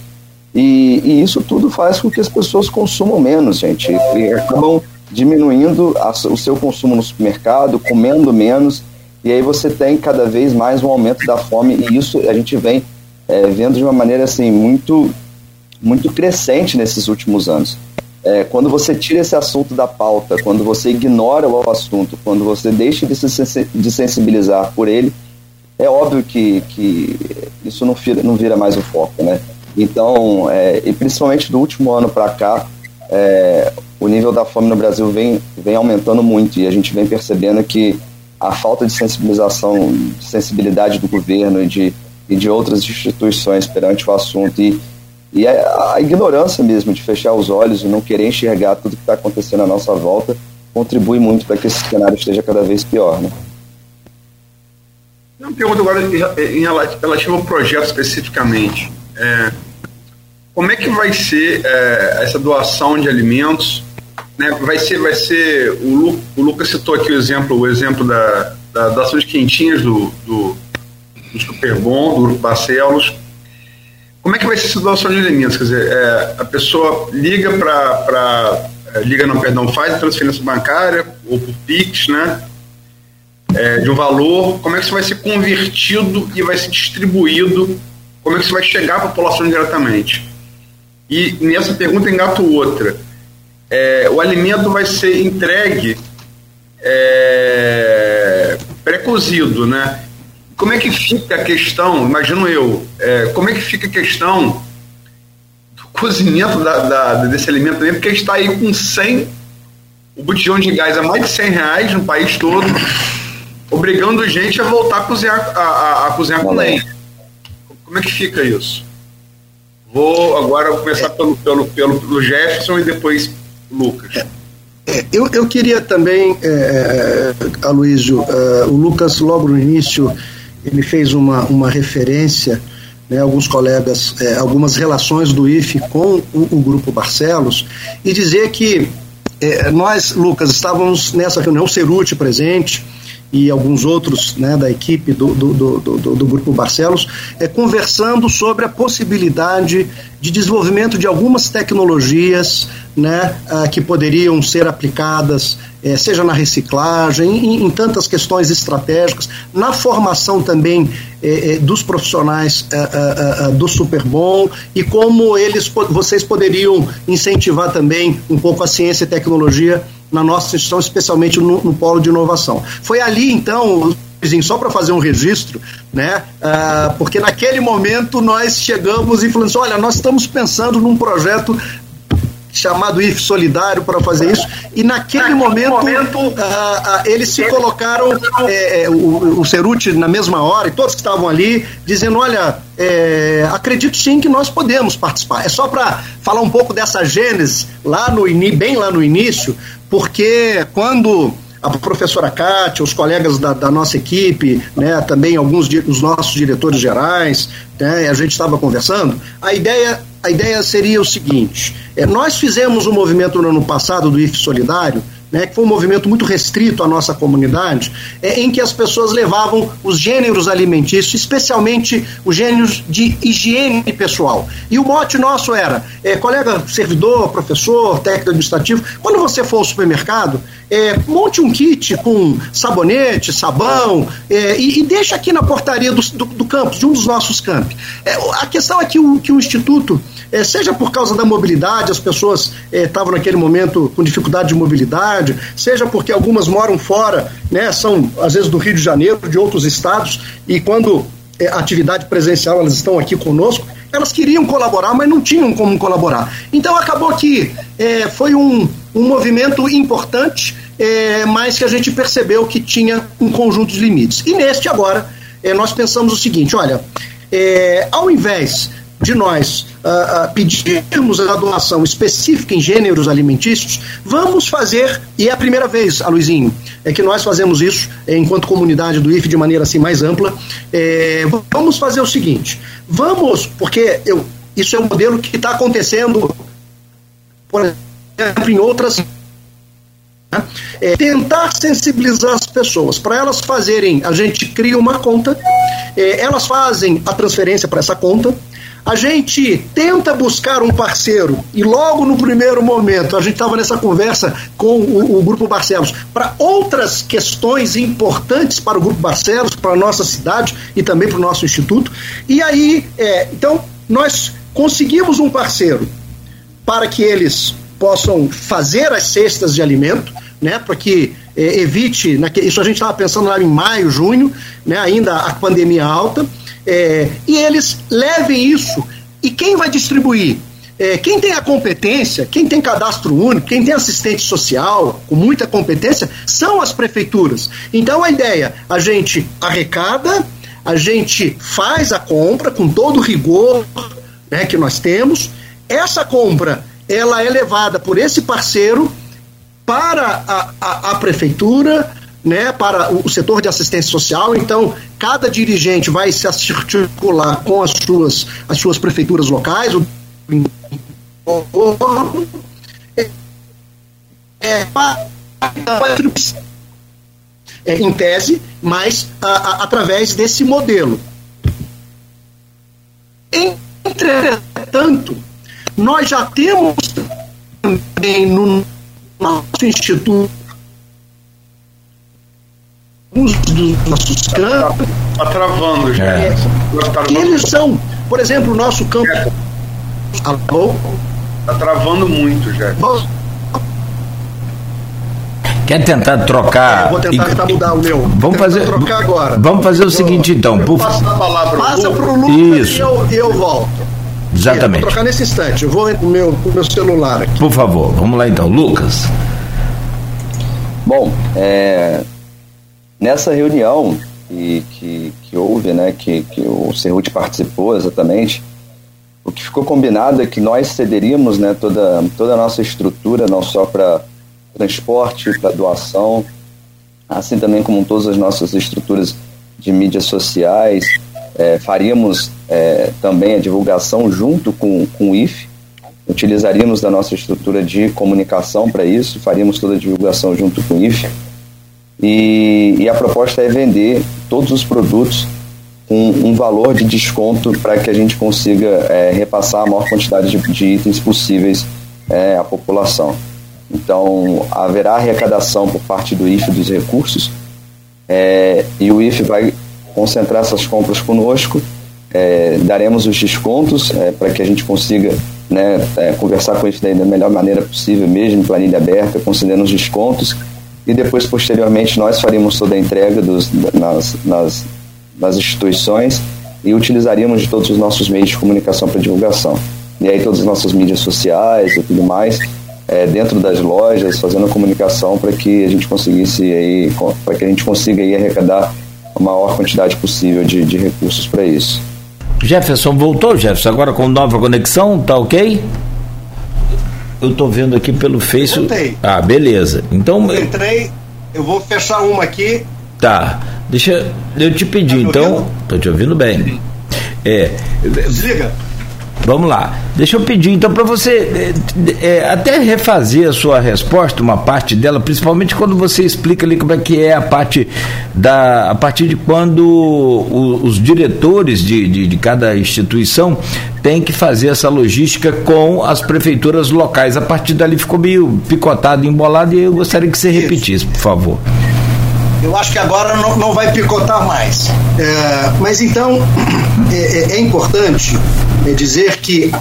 E, e isso tudo faz com que as pessoas consumam menos, gente, e acabam diminuindo a, o seu consumo no supermercado, comendo menos, e aí você tem cada vez mais um aumento da fome, e isso a gente vem é, vendo de uma maneira assim muito muito crescente nesses últimos anos. É, quando você tira esse assunto da pauta, quando você ignora o assunto, quando você deixa de se de sensibilizar por ele, é óbvio que, que isso não vira, não vira mais o foco, né? Então, é, e principalmente do último ano para cá, é, o nível da fome no Brasil vem, vem aumentando muito e a gente vem percebendo que a falta de sensibilização, de sensibilidade do governo e de e de outras instituições perante o assunto e, e a, a ignorância mesmo de fechar os olhos e não querer enxergar tudo que está acontecendo à nossa volta contribui muito para que esse cenário esteja cada vez pior, né? Uma pergunta agora em relativo ao projeto especificamente. É, como é que vai ser é, essa doação de alimentos? Né? Vai ser, vai ser o, Lu, o Lucas citou aqui o exemplo, o exemplo da, da doação de quentinhas do, do, do Superbom, do Grupo Barcelos. Como é que vai ser essa doação de alimentos? Quer dizer, é, a pessoa liga para. É, liga, não, perdão, faz a transferência bancária ou por Pix, né? É, de um valor, como é que isso vai ser convertido e vai ser distribuído? Como é que isso vai chegar à população diretamente? E nessa pergunta engato outra. É, o alimento vai ser entregue é, pré-cozido, né? Como é que fica a questão, imagino eu, é, como é que fica a questão do cozimento da, da, desse alimento também, porque está aí com 100, o botijão de gás a mais de 100 reais no país todo, obrigando gente a voltar a cozinhar, a, a, a cozinhar com lenha. Como é que fica isso? Vou agora começar pelo, pelo, pelo, pelo Jefferson e depois Lucas. É, é, eu, eu queria também, é, é Aloysio, é, o Lucas logo no início ele fez uma, uma referência, né, alguns colegas, é, algumas relações do IFE com o, o Grupo Barcelos, e dizer que é, nós, Lucas, estávamos nessa reunião, Ceruti presente, e alguns outros né, da equipe do, do, do, do, do Grupo Barcelos, é, conversando sobre a possibilidade de desenvolvimento de algumas tecnologias né, uh, que poderiam ser aplicadas, eh, seja na reciclagem, em, em, tantas questões estratégicas, na formação também eh, eh dos profissionais uh, uh, do Superbom e como eles, vocês poderiam incentivar também um pouco a ciência e tecnologia na nossa instituição, especialmente no, no polo de inovação. Foi ali, então, só para fazer um registro, né? Uh, porque naquele momento nós chegamos e falamos: olha, nós estamos pensando num projeto chamado IF Solidário para fazer isso, e naquele, naquele momento, momento uh, uh, eles se colocaram, é, o, o Ceruti na mesma hora, e todos que estavam ali, dizendo: olha, é, acredito sim que nós podemos participar. É só para falar um pouco dessa gênese, lá no, bem lá no início, porque quando a professora Kátia, os colegas da, da, nossa equipe, né, também alguns dos nossos diretores gerais, né, a gente estava conversando, a ideia, a ideia seria o seguinte: é, nós fizemos um movimento no ano passado do IF Solidário, né, que foi um movimento muito restrito à nossa comunidade, é, em que as pessoas levavam os gêneros alimentícios, especialmente os gêneros de higiene pessoal. E o mote nosso era, é, colega servidor, professor, técnico administrativo, quando você for ao supermercado, é, monte um kit com sabonete, sabão é, e, e, deixa aqui na portaria do, do, do campus, de um dos nossos campi. É, a questão é que o, que o Instituto, é, seja por causa da mobilidade, as pessoas é, estavam naquele momento com dificuldade de mobilidade, seja porque algumas moram fora, né, são às vezes do Rio de Janeiro, de outros estados, e quando é, atividade presencial elas estão aqui conosco, elas queriam colaborar, mas não tinham como colaborar. Então acabou que é, foi um, um movimento importante, é, mas que a gente percebeu que tinha um conjunto de limites. E neste agora, é, nós pensamos o seguinte: olha, é, ao invés de nós uh, uh, pedirmos a doação específica em gêneros alimentícios, vamos fazer, e é a primeira vez, Aluizinho, é que nós fazemos isso é, enquanto comunidade do IF de maneira assim mais ampla. É, vamos fazer o seguinte: vamos, porque eu, isso é um modelo que está acontecendo, por exemplo, em outras. Né? É, tentar sensibilizar as pessoas para elas fazerem. A gente cria uma conta, é, elas fazem a transferência para essa conta a gente tenta buscar um parceiro e logo no primeiro momento a gente estava nessa conversa com o, o Grupo Barcelos para outras questões importantes para o Grupo Barcelos, para a nossa cidade e também para o nosso instituto. E aí, é, então, nós conseguimos um parceiro para que eles possam fazer as cestas de alimento, né, para que é, evite, isso a gente estava pensando lá em maio, junho, né, ainda a pandemia alta, é, e eles levem isso. E quem vai distribuir? É, quem tem a competência, quem tem cadastro único, quem tem assistente social com muita competência, são as prefeituras. Então a ideia, a gente arrecada, a gente faz a compra com todo o rigor né, que nós temos. Essa compra ela é levada por esse parceiro para a, a, a prefeitura, né, para o setor de assistência social. Então, cada dirigente vai se articular com as suas, as suas prefeituras locais. É, é, é, em tese, mas a, a, através desse modelo. Entretanto, nós já temos também no nosso instituto alguns dos nossos campos. Está travando, já. É, tá eles são, por exemplo, o nosso campo. É. Alô? Está travando muito, já. Quer tentar trocar? Eu vou tentar, tentar mudar o meu. Vamos fazer. Trocar agora. Vamos fazer o seguinte, então. Por... Passa a palavra Passa para o Lucas Isso. e eu, eu volto. Exatamente. vou trocar nesse instante. Eu vou com o meu, meu celular aqui. Por favor, vamos lá então. Lucas. Bom, é, Nessa reunião que, que, que houve, né, que, que o Cerruti participou exatamente, o que ficou combinado é que nós cederíamos né, toda, toda a nossa estrutura, não só para transporte, para doação, assim também como todas as nossas estruturas de mídias sociais, é, faríamos é, também a divulgação junto com, com o IFE, utilizaríamos da nossa estrutura de comunicação para isso, faríamos toda a divulgação junto com o IFE e, e a proposta é vender todos os produtos com um valor de desconto para que a gente consiga é, repassar a maior quantidade de, de itens possíveis é, à população. Então, haverá arrecadação por parte do IFE dos recursos é, e o IFE vai concentrar essas compras conosco, é, daremos os descontos é, para que a gente consiga né, é, conversar com daí da melhor maneira possível, mesmo planilha aberta, concedendo os descontos e depois, posteriormente, nós faríamos toda a entrega dos, nas, nas, nas instituições e utilizaríamos de todos os nossos meios de comunicação para divulgação. E aí todas as nossas mídias sociais e tudo mais, é, dentro das lojas, fazendo comunicação para que a gente conseguisse aí, para que a gente consiga aí arrecadar a maior quantidade possível de, de recursos para isso. Jefferson voltou, Jefferson, agora com nova conexão, tá ok? Eu estou vendo aqui pelo Face. Voltei. Ah, beleza. Então. Eu entrei, eu vou fechar uma aqui. Tá. Deixa eu te pedir, tá então. Ouvindo? Tô te ouvindo bem. É. Desliga. Vamos lá. Deixa eu pedir então para você é, é, até refazer a sua resposta, uma parte dela, principalmente quando você explica ali como é que é a parte da. a partir de quando o, os diretores de, de, de, cada instituição têm que fazer essa logística com as prefeituras locais. A partir dali ficou meio picotado, embolado, e eu gostaria que você repetisse, por favor. Eu acho que agora não, não vai picotar mais. É, mas então [CLEARS THROAT] é, é, é importante é dizer que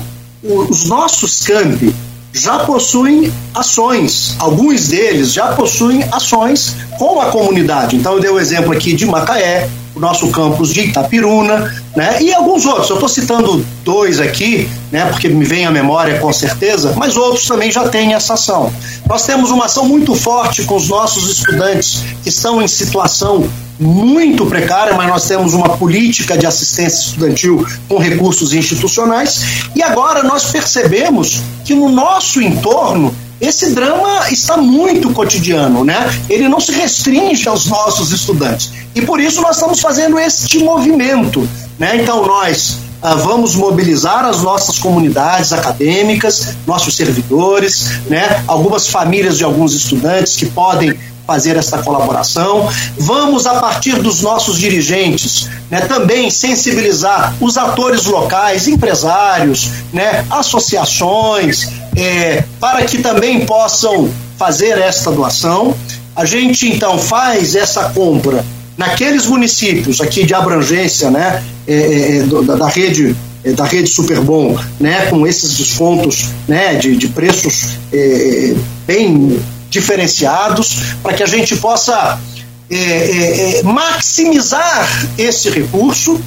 os nossos campi já possuem ações, alguns deles já possuem ações com a comunidade. Então eu dei o exemplo aqui de Macaé, nosso campus de Itapiruna, né? E alguns outros. Eu estou citando dois aqui, né? Porque me vem à memória com certeza, mas outros também já têm essa ação. Nós temos uma ação muito forte com os nossos estudantes que estão em situação muito precária, mas nós temos uma política de assistência estudantil com recursos institucionais. E agora nós percebemos que no nosso entorno esse drama está muito cotidiano, né? Ele não se restringe aos nossos estudantes. E por isso nós estamos fazendo este movimento, né? Então nós ah, vamos mobilizar as nossas comunidades acadêmicas, nossos servidores, né? Algumas famílias de alguns estudantes que podem fazer essa colaboração. Vamos, a partir dos nossos dirigentes, né, também sensibilizar os atores locais, empresários, né, associações, é, para que também possam fazer esta doação. A gente então faz essa compra naqueles municípios aqui de abrangência, né, é, é, é da, da, rede é, da rede Superbom, né, com esses descontos, né, de, de preços é, bem diferenciados, para que a gente possa maximizar esse recurso,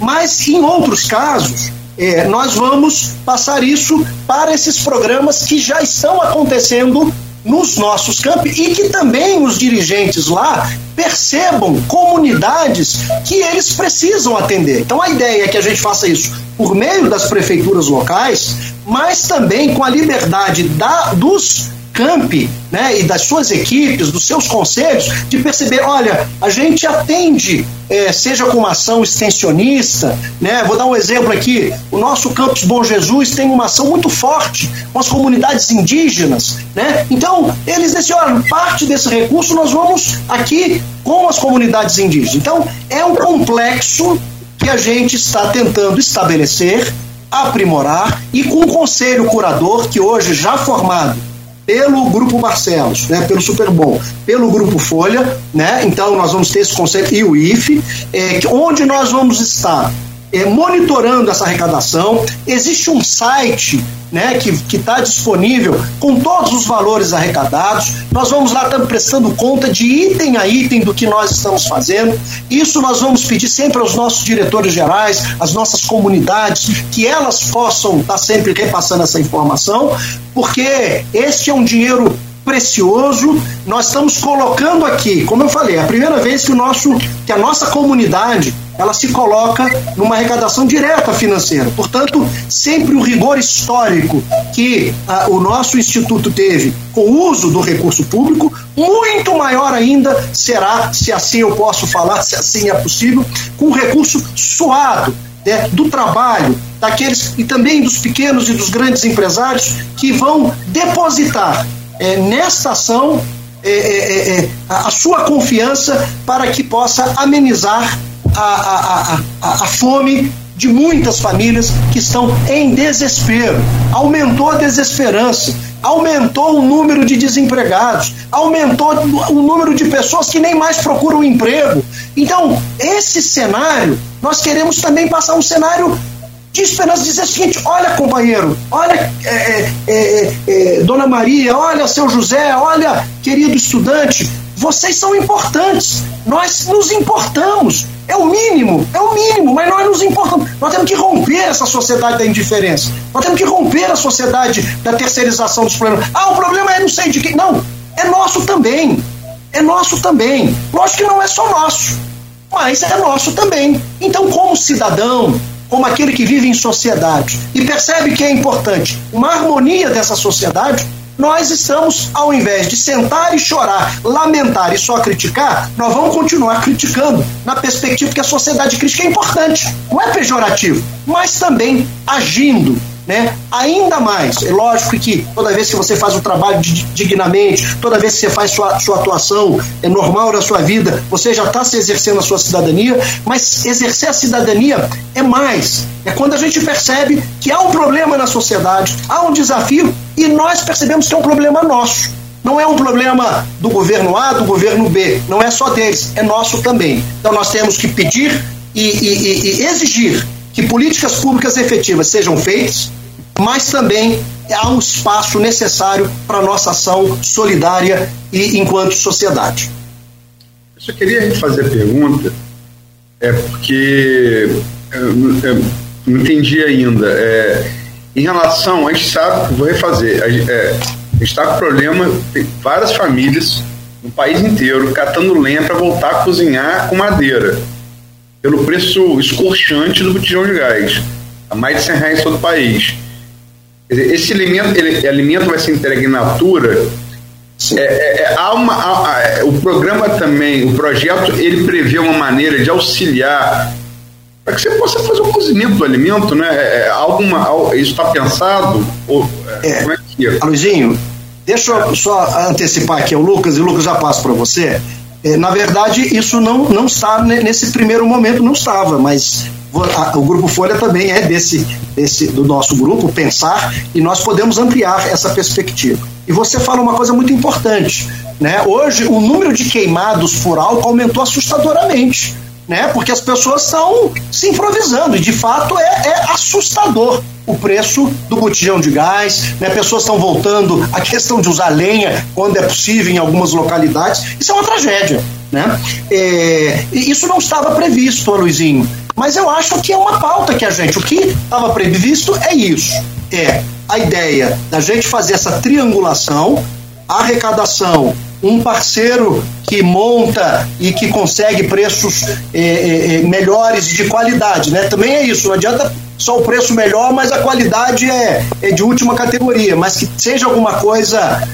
mas em outros casos é, nós vamos passar isso para esses programas que já estão acontecendo nos nossos campos e que também os dirigentes lá percebam comunidades que eles precisam atender. Então a ideia é que a gente faça isso por meio das prefeituras locais, mas também com a liberdade da, dos campi né, e das suas equipes, dos seus conselhos, de perceber, olha, a gente atende, é, seja com uma ação extensionista, né, vou dar um exemplo aqui, o nosso Campus Bom Jesus tem uma ação muito forte com as comunidades indígenas, né, então eles dizem, olha, parte desse recurso nós vamos aqui com as comunidades indígenas. Então, é um complexo que a gente está tentando estabelecer, aprimorar e com um conselho curador que hoje já formado pelo Grupo Barcelos, né, pelo Superbom, pelo Grupo Folha, né, então nós vamos ter esse conceito, e o IFE, é, onde nós vamos estar é, monitorando essa arrecadação. Existe um site né, que está disponível com todos os valores arrecadados. Nós vamos lá estamos prestando conta de item a item do que nós estamos fazendo. Isso nós vamos pedir sempre aos nossos diretores gerais, às nossas comunidades, que elas possam estar tá sempre repassando essa informação, porque este é um dinheiro precioso. Nós estamos colocando aqui, como eu falei, é a primeira vez que o nosso, que a nossa comunidade ela se coloca numa arrecadação direta financeira. Portanto, sempre o rigor histórico que ah, o nosso instituto teve com o uso do recurso público, muito maior ainda será, se assim eu posso falar, se assim é possível, com o recurso suado né, do trabalho, daqueles e também dos pequenos e dos grandes empresários que vão depositar é, nesta ação é, é, é, a sua confiança para que possa amenizar a, a, a, a fome de muitas famílias que estão em desespero. Aumentou a desesperança, aumentou o número de desempregados, aumentou o número de pessoas que nem mais procuram emprego. Então, esse cenário, nós queremos também passar um cenário esperança, dizer o seguinte: olha, companheiro, olha, é, é, é, é, Dona Maria, olha, seu José, olha, querido estudante, vocês são importantes, nós nos importamos. É o mínimo, é o mínimo, mas nós nos importamos. Nós temos que romper essa sociedade da indiferença. Nós temos que romper a sociedade da terceirização dos problemas. Ah, o problema é não sei de quem. Não, é nosso também. É nosso também. Lógico que não é só nosso, mas é nosso também. Então, como cidadão, como aquele que vive em sociedade. E percebe que é importante uma harmonia dessa sociedade, nós estamos, ao invés de sentar e chorar, lamentar e só criticar, nós vamos continuar criticando na perspectiva que a sociedade crítica é importante, não é pejorativo, mas também agindo né? Ainda mais, é lógico que toda vez que você faz o trabalho dignamente, toda vez que você faz sua, sua atuação é normal na sua vida, você já está se exercendo a sua cidadania, mas exercer a cidadania é mais. É quando a gente percebe que há um problema na sociedade, há um desafio e nós percebemos que é um problema nosso. Não é um problema do governo A, do governo B, não é só deles, é nosso também. Então nós temos que pedir e, e, e exigir que políticas públicas efetivas sejam feitas, mas também há um espaço necessário para nossa ação solidária e enquanto sociedade. Eu só queria fazer a pergunta, é porque eu não entendi ainda. É, em relação, a gente sabe, vou refazer, a, é, a gente está com problema, tem várias famílias no país inteiro catando lenha para voltar a cozinhar com madeira pelo preço escorchante do botijão de gás, a mais de 100 reais em todo o país. Esse alimento, ele, alimento vai ser entregue in natura. É, é, é, há uma, há, é, o programa também, o projeto, ele prevê uma maneira de auxiliar para que você possa fazer o cozimento do alimento, né? É, é alguma, isso está pensado? Ou, é, como é que é? Luizinho, deixa eu só antecipar aqui o Lucas, e o Lucas já passa para você. É, na verdade, isso não, não está nesse primeiro momento, não estava, mas o Grupo Folha também é desse, desse do nosso grupo, pensar, e nós podemos ampliar essa perspectiva. E você fala uma coisa muito importante. Né? Hoje, o número de queimados por álcool aumentou assustadoramente. Né? Porque as pessoas estão se improvisando, e de fato é, é assustador o preço do botijão de gás, né? pessoas estão voltando à questão de usar lenha quando é possível em algumas localidades. Isso é uma tragédia. Né? É, isso não estava previsto, Luizinho, mas eu acho que é uma pauta que a gente. O que estava previsto é isso: é a ideia da gente fazer essa triangulação, arrecadação, um parceiro que monta e que consegue preços é, é, melhores de qualidade, né? Também é isso, não adianta só o preço melhor, mas a qualidade é, é de última categoria, mas que seja alguma coisa,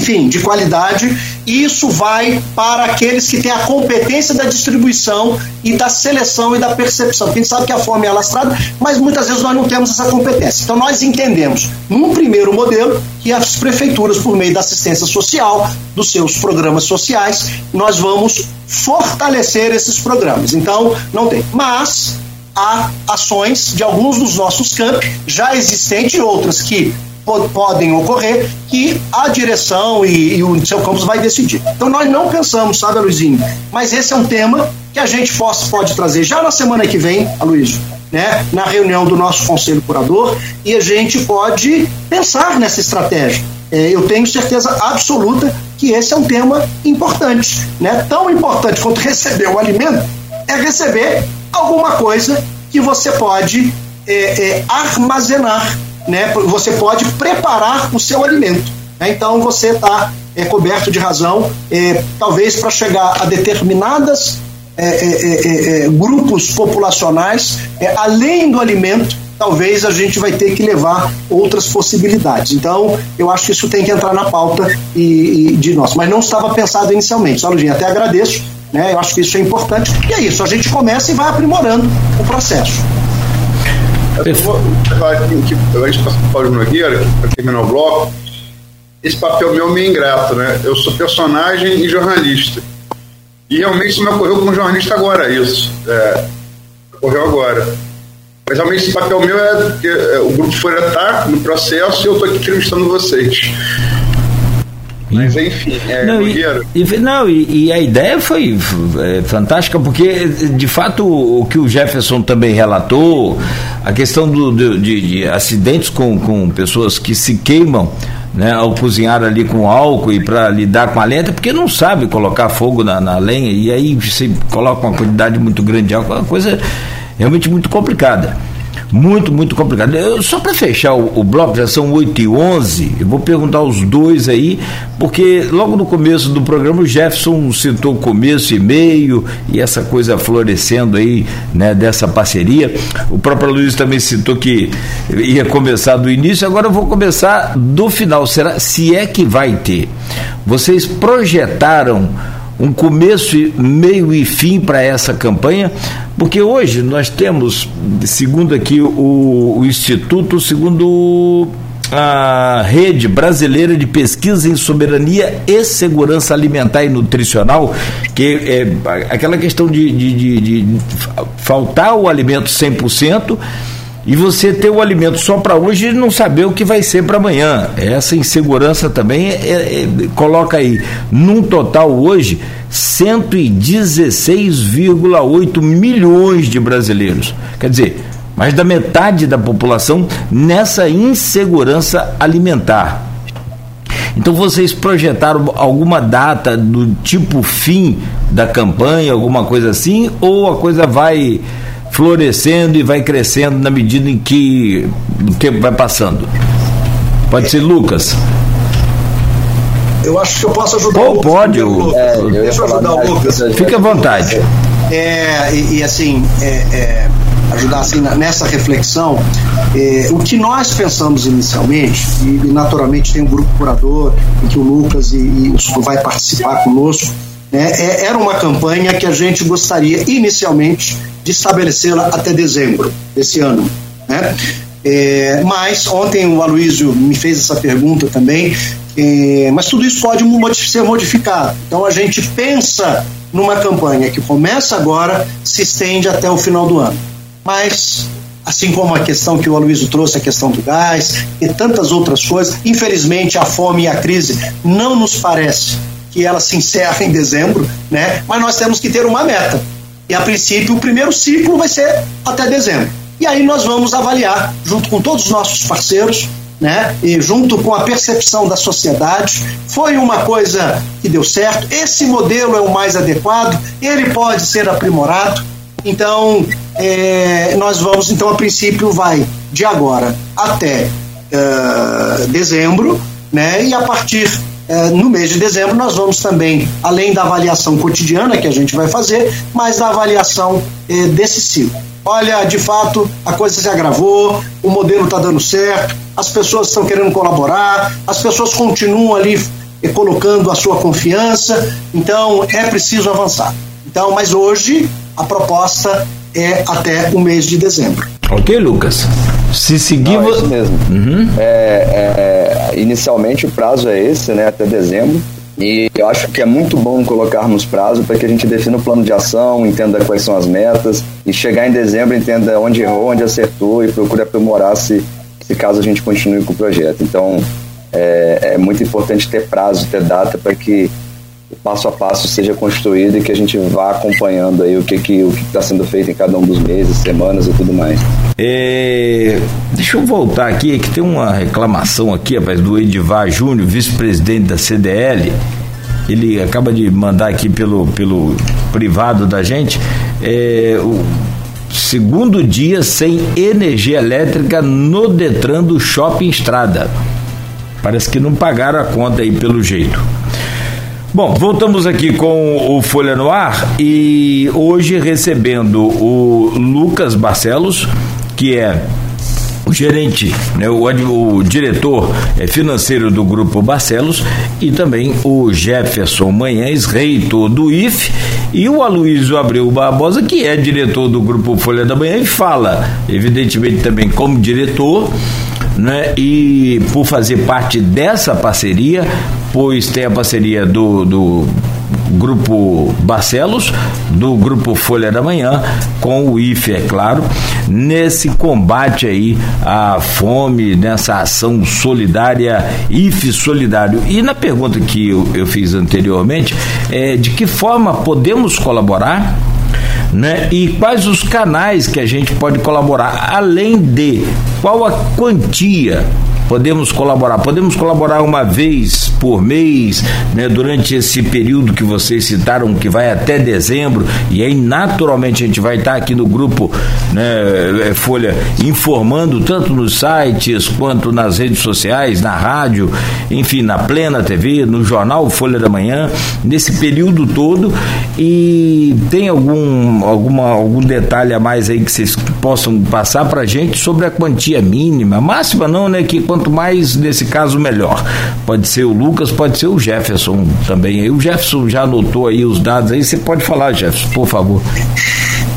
enfim, de qualidade. Isso vai para aqueles que têm a competência da distribuição e da seleção e da percepção. A gente sabe que a fome é alastrada, mas muitas vezes nós não temos essa competência. Então nós entendemos, num primeiro modelo, que as prefeituras, por meio da assistência social, dos seus programas sociais, nós vamos fortalecer esses programas. Então, não tem. Mas há ações de alguns dos nossos campi já existentes e outras que podem ocorrer que a direção e, e, o seu campus vai decidir. Então nós não pensamos, sabe, Luizinho? Mas esse é um tema que a gente pode, pode trazer já na semana que vem, Aloysio, né, na reunião do nosso conselho curador, e a gente pode pensar nessa estratégia. É, eu tenho certeza absoluta que esse é um tema importante, né? Tão importante quanto receber o alimento é receber alguma coisa que você pode é, é, armazenar, né? Você pode preparar o seu alimento. Né? Então você está é, coberto de razão, é, talvez para chegar a determinadas é, é, é, grupos populacionais, além do alimento, talvez a gente vai ter que levar outras possibilidades. Então, eu acho que isso tem que entrar na pauta e, e de nós. Mas não estava pensado inicialmente. Só, até agradeço. Né? Eu acho que isso é importante. E é isso, a gente começa e vai aprimorando o processo. Eu vou falar aqui, que a gente passa para o Paulo Nogueira, para terminar o bloco. Esse papel meu é meio ingrato, né? Eu sou personagem e jornalista. E realmente isso me ocorreu como jornalista agora, isso. É, ocorreu agora. Mas realmente esse papel meu é é, o Grupo Folha está no processo e eu estou aqui entrevistando vocês. Mas enfim, é não, e, e, não e, e, a ideia foi é, fantástica, porque de fato o que o Jefferson também relatou, a questão do, de, de, acidentes com, com pessoas que se queimam. Né, ao cozinhar ali com álcool e para lidar com a lenha, porque não sabe colocar fogo na, na lenha e aí você coloca uma quantidade muito grande de álcool, é uma coisa realmente muito complicada. Muito, muito complicado. Eu, só para fechar o, o, bloco, já são 8 e 11 eu vou perguntar os dois aí, porque logo no começo do programa o Jefferson citou começo e meio e essa coisa florescendo aí, né, dessa parceria. O próprio Luiz também citou que ia começar do início, agora eu vou começar do final. Será se é que vai ter? Vocês projetaram um começo, meio e fim para essa campanha, porque hoje nós temos, segundo aqui o, o Instituto, segundo a Rede Brasileira de Pesquisa em Soberania e Segurança Alimentar e Nutricional, que é aquela questão de, de, de, de faltar o alimento 100%, e você ter o alimento só para hoje e não saber o que vai ser para amanhã. Essa insegurança também é, é, coloca aí, num total hoje, 116,8 milhões de brasileiros. Quer dizer, mais da metade da população nessa insegurança alimentar. Então vocês projetaram alguma data do tipo fim da campanha, alguma coisa assim, ou a coisa vai florescendo e vai crescendo na medida em que o tempo vai passando. Pode ser Lucas. Eu acho que eu posso ajudar o Lucas. Pode, o... é, Deixa eu ajudar o Lucas. Fique à vontade. É, e, e assim, é, é, ajudar assim nessa reflexão, é, o que nós pensamos inicialmente, e, e, naturalmente tem um grupo curador em que o Lucas e, e o vai participar conosco, né, é, era uma campanha que a gente gostaria inicialmente de estabelecê-la até dezembro desse ano. Né? É, mas ontem o Aloysio me fez essa pergunta também, é, mas tudo isso pode ser modificado. Então a gente pensa numa campanha que começa agora, se estende até o final do ano. Mas, assim como a questão que o Aloysio trouxe, a questão do gás e tantas outras coisas, infelizmente a fome e a crise não nos parece que ela se encerra em dezembro, né? mas nós temos que ter uma meta. E a princípio, o primeiro ciclo vai ser até dezembro. E aí nós vamos avaliar, junto com todos os nossos parceiros, né? E junto com a percepção da sociedade, foi uma coisa que deu certo. Esse modelo é o mais adequado, ele pode ser aprimorado. Então, é, nós vamos, então, a princípio, vai de agora até uh, dezembro, né? E a partir no mês de dezembro nós vamos também, além da avaliação cotidiana que a gente vai fazer, mas da avaliação é, desse ciclo. Olha, de fato, a coisa se agravou, o modelo está dando certo, as pessoas estão querendo colaborar, as pessoas continuam ali é, colocando a sua confiança, então é preciso avançar. Então, mas hoje a proposta é até o mês de dezembro. Ok, Lucas? Se seguir. Não, é isso mesmo. Uhum. É, é, inicialmente o prazo é esse, né? Até dezembro. E eu acho que é muito bom colocarmos prazo para que a gente defina o plano de ação, entenda quais são as metas e chegar em dezembro entenda onde errou, onde acertou e procure aprimorar se, se caso a gente continue com o projeto. Então é, é muito importante ter prazo, ter data para que passo a passo seja construído e que a gente vá acompanhando aí o que que o que está sendo feito em cada um dos meses, semanas e tudo mais. É, deixa eu voltar aqui, que tem uma reclamação aqui, rapaz, do Edivar Júnior, vice-presidente da CDL. Ele acaba de mandar aqui pelo, pelo privado da gente. É, o segundo dia sem energia elétrica no Detran do Shopping Estrada. Parece que não pagaram a conta aí pelo jeito. Bom, voltamos aqui com o Folha no Ar e hoje recebendo o Lucas Barcelos, que é o gerente, né, o, o, diretor é, financeiro do Grupo Barcelos e também o Jefferson Manhães, reitor do IF, e o Aloysio Abreu Barbosa, que é diretor do Grupo Folha da Manhã e fala, evidentemente, também como diretor né? E por fazer parte dessa parceria, pois tem a parceria do, do Grupo Barcelos, do Grupo Folha da Manhã, com o IFE, é claro, nesse combate aí à fome, nessa ação solidária, IFE Solidário. E na pergunta que eu, eu fiz anteriormente, é de que forma podemos colaborar? né? E quais os canais que a gente pode colaborar, além de qual a quantia podemos colaborar. Podemos colaborar uma vez por mês, né, durante esse período que vocês citaram, que vai até dezembro, e aí naturalmente a gente vai estar aqui no grupo né, é, Folha informando tanto nos sites quanto nas redes sociais, na rádio, enfim, na Plena TV, no jornal Folha da Manhã, nesse período todo. E tem algum, alguma, algum detalhe a mais aí que vocês possam passar para a gente sobre a quantia mínima, máxima não, né? Que quanto mais nesse caso melhor. Pode ser o Lucas, pode ser o Jefferson também. O Jefferson já anotou aí os dados aí. Você pode falar, Jefferson, por favor.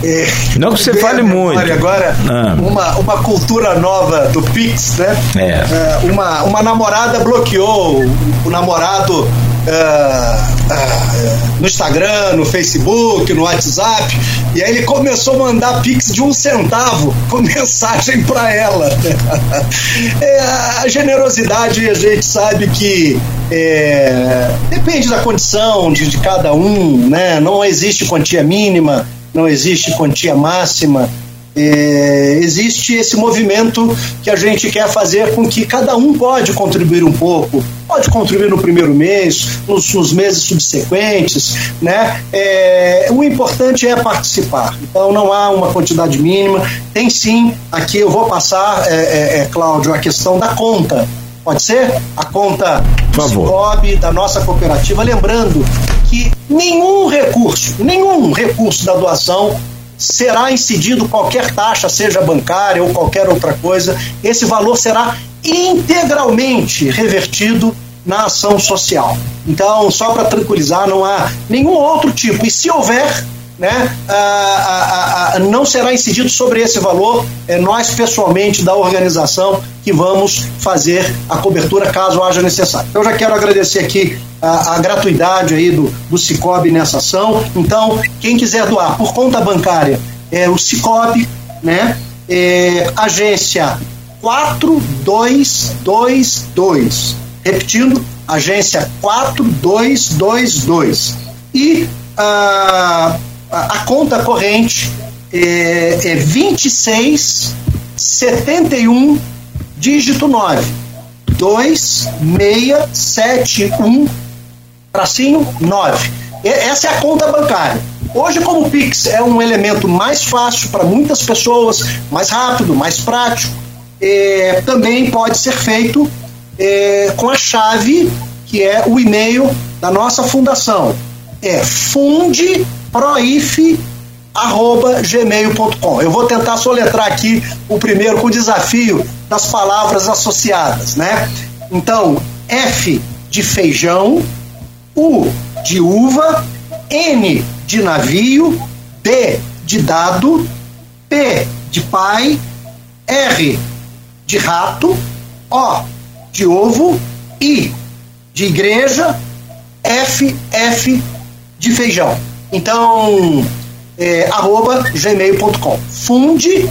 É, não que você fale muito. Agora, ah. uma, uma cultura nova do Pix, né? É. é uma, uma namorada bloqueou o namorado Uh, no Instagram, no Facebook, no WhatsApp, e aí ele começou a mandar pix de um centavo com [LAUGHS] mensagem para ela. [LAUGHS] é, a generosidade a gente sabe que é, depende da condição de, de cada um, né? Não existe quantia mínima, não existe quantia máxima. É, existe esse movimento que a gente quer fazer com que cada um pode contribuir um pouco, pode contribuir no primeiro mês, nos, nos meses subsequentes, né? É, o importante é participar. Então não há uma quantidade mínima. Tem sim. Aqui eu vou passar, é, é, é Cláudio, a questão da conta. Pode ser? A conta do Cicobi, da nossa cooperativa. Lembrando que nenhum recurso, nenhum recurso da doação será incidido qualquer taxa, seja bancária ou qualquer outra coisa, esse valor será integralmente revertido na ação social. Então, só para tranquilizar, não há nenhum outro tipo. E se houver, né, a, a, a, não será incidido sobre esse valor. É nós, pessoalmente, da organização, que vamos fazer a cobertura caso haja necessário. Eu já quero agradecer aqui a, gratuidade aí do, do Cicobi nessa ação. Então, quem quiser doar por conta bancária, é o Cicobi, né? É, agência 4222. Repetindo, agência 4222. E a, a, conta corrente é, é 2671, dígito 9. 2671 tracinho 9. Essa é a conta bancária. Hoje, como o Pix é um elemento mais fácil para muitas pessoas, mais rápido, mais prático, é, também pode ser feito é, com a chave que é o e-mail da nossa fundação. É fundeproif@gmail.com. Eu vou tentar soletrar aqui o primeiro com o desafio das palavras associadas, né? Então, F de feijão, U de uva, N de navio, D de dado, P de pai, R de rato, O de ovo, I de igreja, F, F de feijão. Então, é, arroba gmail.com. Funde.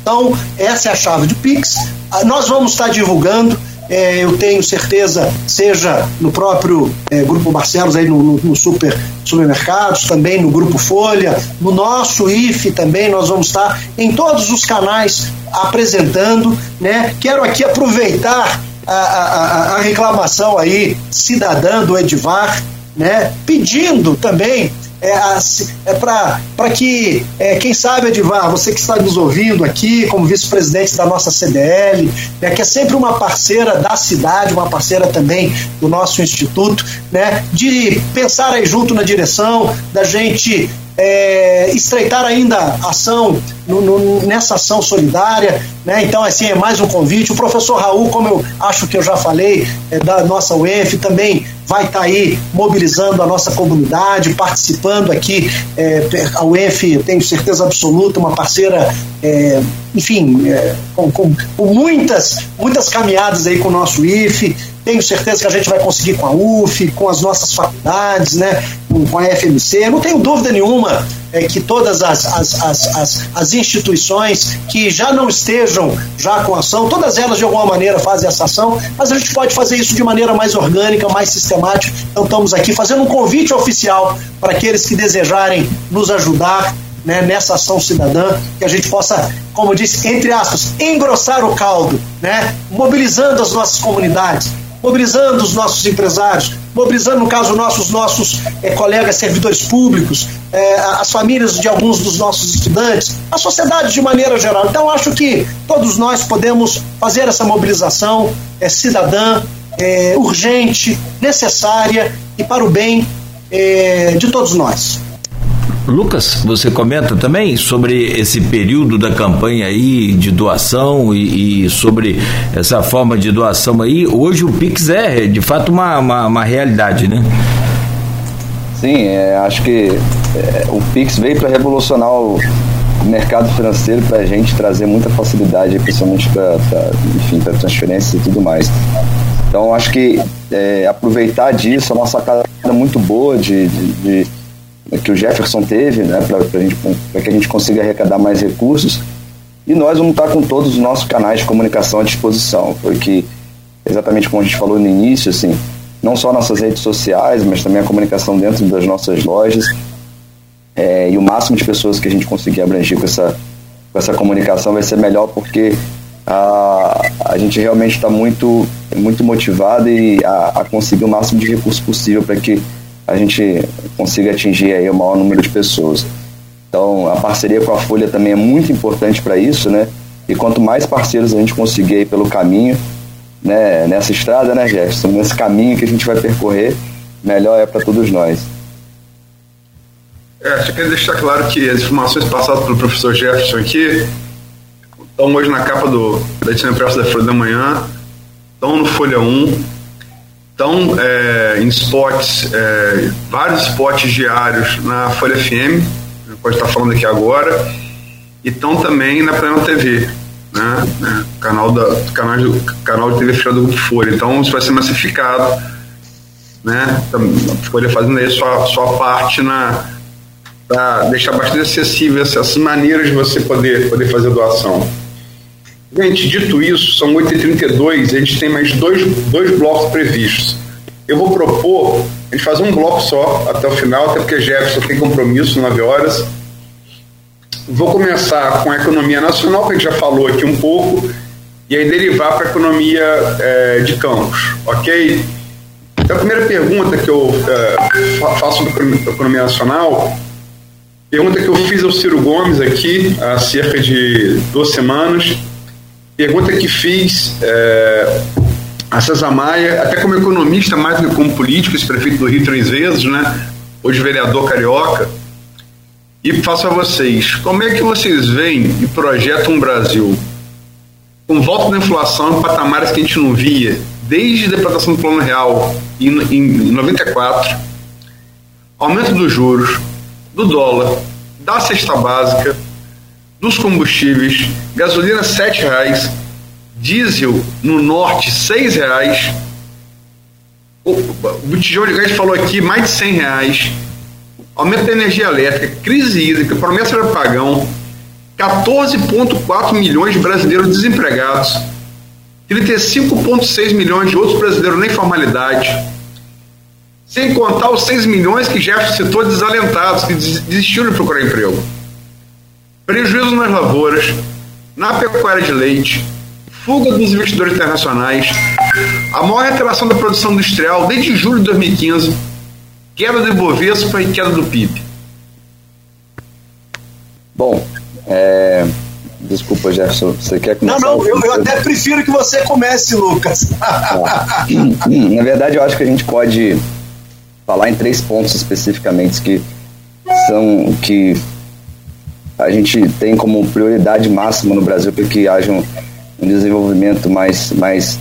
Então, essa é a chave de Pix. Ah, nós vamos estar divulgando é, eu tenho certeza, seja no próprio é, Grupo Barcelos, aí no, no, no, Super Supermercados, também no Grupo Folha, no nosso IFE também, nós vamos estar em todos os canais apresentando. Né? Quero aqui aproveitar a, a, a reclamação aí cidadã do Edvar, né? pedindo também é, é para que, é, quem sabe, Edivar, você que está nos ouvindo aqui, como vice-presidente da nossa CDL, né, que é sempre uma parceira da cidade, uma parceira também do nosso instituto, né, de pensar aí junto na direção da gente é, estreitar ainda a ação no, no, nessa ação solidária, né? Então, assim, é mais um convite. O professor Raul, como eu acho que eu já falei, é, da nossa UEF, também vai estar tá aí mobilizando a nossa comunidade, participando aqui. É, a UEF, tenho certeza absoluta, uma parceira, é, enfim, é, com, com, com, muitas, muitas caminhadas aí com o nosso IFE. Tenho certeza que a gente vai conseguir com a UF, com as nossas faculdades, né? com a FMC. Não tenho dúvida nenhuma é, que todas as, as, as, as, as instituições que já não estejam já com ação, todas elas de alguma maneira fazem essa ação, mas a gente pode fazer isso de maneira mais orgânica, mais sistemática. Então estamos aqui fazendo um convite oficial para aqueles que desejarem nos ajudar né, nessa ação cidadã, que a gente possa, como eu disse, entre aspas, engrossar o caldo, né, mobilizando as nossas comunidades, mobilizando os nossos empresários, mobilizando, no caso, nossos nossos é, colegas servidores públicos, é, as famílias de alguns dos nossos estudantes, a sociedade de maneira geral. Então, acho que todos nós podemos fazer essa mobilização é, cidadã, urgente, necessária e para o bem de todos nós. Lucas, você comenta também sobre esse período da campanha aí de doação e, e, sobre essa forma de doação aí. Hoje o Pix é de fato uma, uma, uma realidade, né? Sim, é, acho que é, o Pix veio para revolucionar o mercado financeiro para a gente trazer muita facilidade, principalmente para enfim para transferências e tudo mais. Então acho que é, aproveitar disso, a nossa cara muito boa de, de, de que o Jefferson teve, né, para que a gente consiga arrecadar mais recursos. E nós vamos estar com todos os nossos canais de comunicação à disposição, porque exatamente como a gente falou no início, assim, não só nossas redes sociais, mas também a comunicação dentro das nossas lojas. É, e o máximo de pessoas que a gente conseguir abranger com essa, com essa comunicação vai ser melhor, porque a, a gente realmente está muito, muito motivado e a, a conseguir o máximo de recursos possível para que a gente consiga atingir aí o maior número de pessoas. Então, a parceria com a Folha também é muito importante para isso, né? E quanto mais parceiros a gente conseguir aí pelo caminho, né, nessa estrada, né, Jefferson, nesse caminho que a gente vai percorrer, melhor é para todos nós. É, só queria deixar claro que as informações passadas pelo professor Jefferson aqui estão hoje na capa do, da edição impressa da Folha da Manhã, estão no Folha 1, então, é, em spots, é, vários spots diários na Folha FM, pode estar falando aqui agora, e estão também na Plena TV, né, né, canal, da, canal, de, canal de TV fechado do Grupo Folha. Então, isso vai ser massificado, né, a Folha fazendo aí sua, sua parte na para deixar bastante acessível essas maneiras de você poder, poder fazer doação. Gente, dito isso, são 8h32, a gente tem mais dois, dois blocos previstos. Eu vou propor a gente fazer um bloco só até o final, até porque Jefferson tem compromisso, 9 horas. Vou começar com a economia nacional, que a gente já falou aqui um pouco, e aí derivar para a economia é, de campos, ok? Então, a primeira pergunta que eu é, faço sobre a economia nacional, pergunta que eu fiz ao Ciro Gomes aqui há cerca de duas semanas, Pergunta que fiz é, a César Maia, até como economista, mais do que como político, esse prefeito do Rio três vezes, né? Hoje vereador carioca. E faço a vocês, como é que vocês veem e projetam um Brasil com volta da inflação em patamares que a gente não via desde a implantação do Plano Real em, em 94, aumento dos juros, do dólar, da cesta básica, dos combustíveis, gasolina R$ reais, diesel no norte R$ reais, o, o botijão de gás falou aqui mais de R$ reais, aumento da energia elétrica, crise hídrica, promessa de pagão, 14,4 milhões de brasileiros desempregados, 35,6 milhões de outros brasileiros na informalidade, sem contar os 6 milhões que Jefferson citou desalentados, que desistiram de procurar emprego prejuízo nas lavouras, na pecuária de leite, fuga dos investidores internacionais, a maior retração da produção industrial desde julho de 2015, queda do Ibovespa e queda do PIB. Bom, é... desculpa, Jefferson, você quer começar? Não, não, eu, eu até prefiro que você comece, Lucas. Ah, na verdade, eu acho que a gente pode falar em três pontos especificamente que são que a gente tem como prioridade máxima no Brasil para que haja um, um, desenvolvimento mais, mais,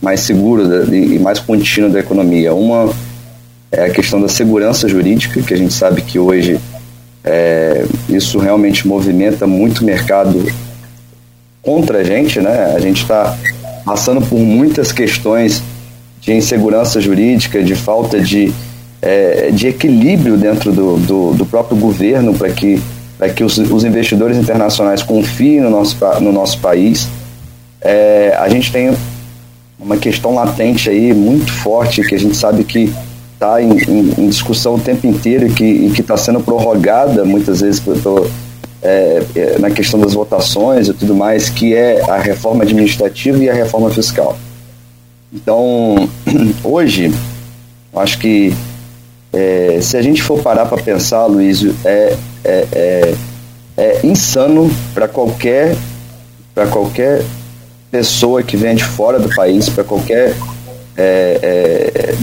mais seguro e mais contínuo da economia. Uma é a questão da segurança jurídica, que a gente sabe que hoje é, isso realmente movimenta muito o mercado contra a gente, né? A gente está passando por muitas questões de insegurança jurídica, de falta de, é, de equilíbrio dentro do, do, do próprio governo para que para que os, os, investidores internacionais confiem no nosso, no nosso país. É, a gente tem uma questão latente aí muito forte que a gente sabe que está em, em, em, discussão o tempo inteiro e que está sendo prorrogada muitas vezes por, é, é, na questão das votações e tudo mais, que é a reforma administrativa e a reforma fiscal. Então, [CLEARS THROAT] hoje, acho que é, se a gente for parar para pensar, Luiz, é, é, é, é insano para qualquer, qualquer pessoa que vem de fora do país, para qualquer é, é,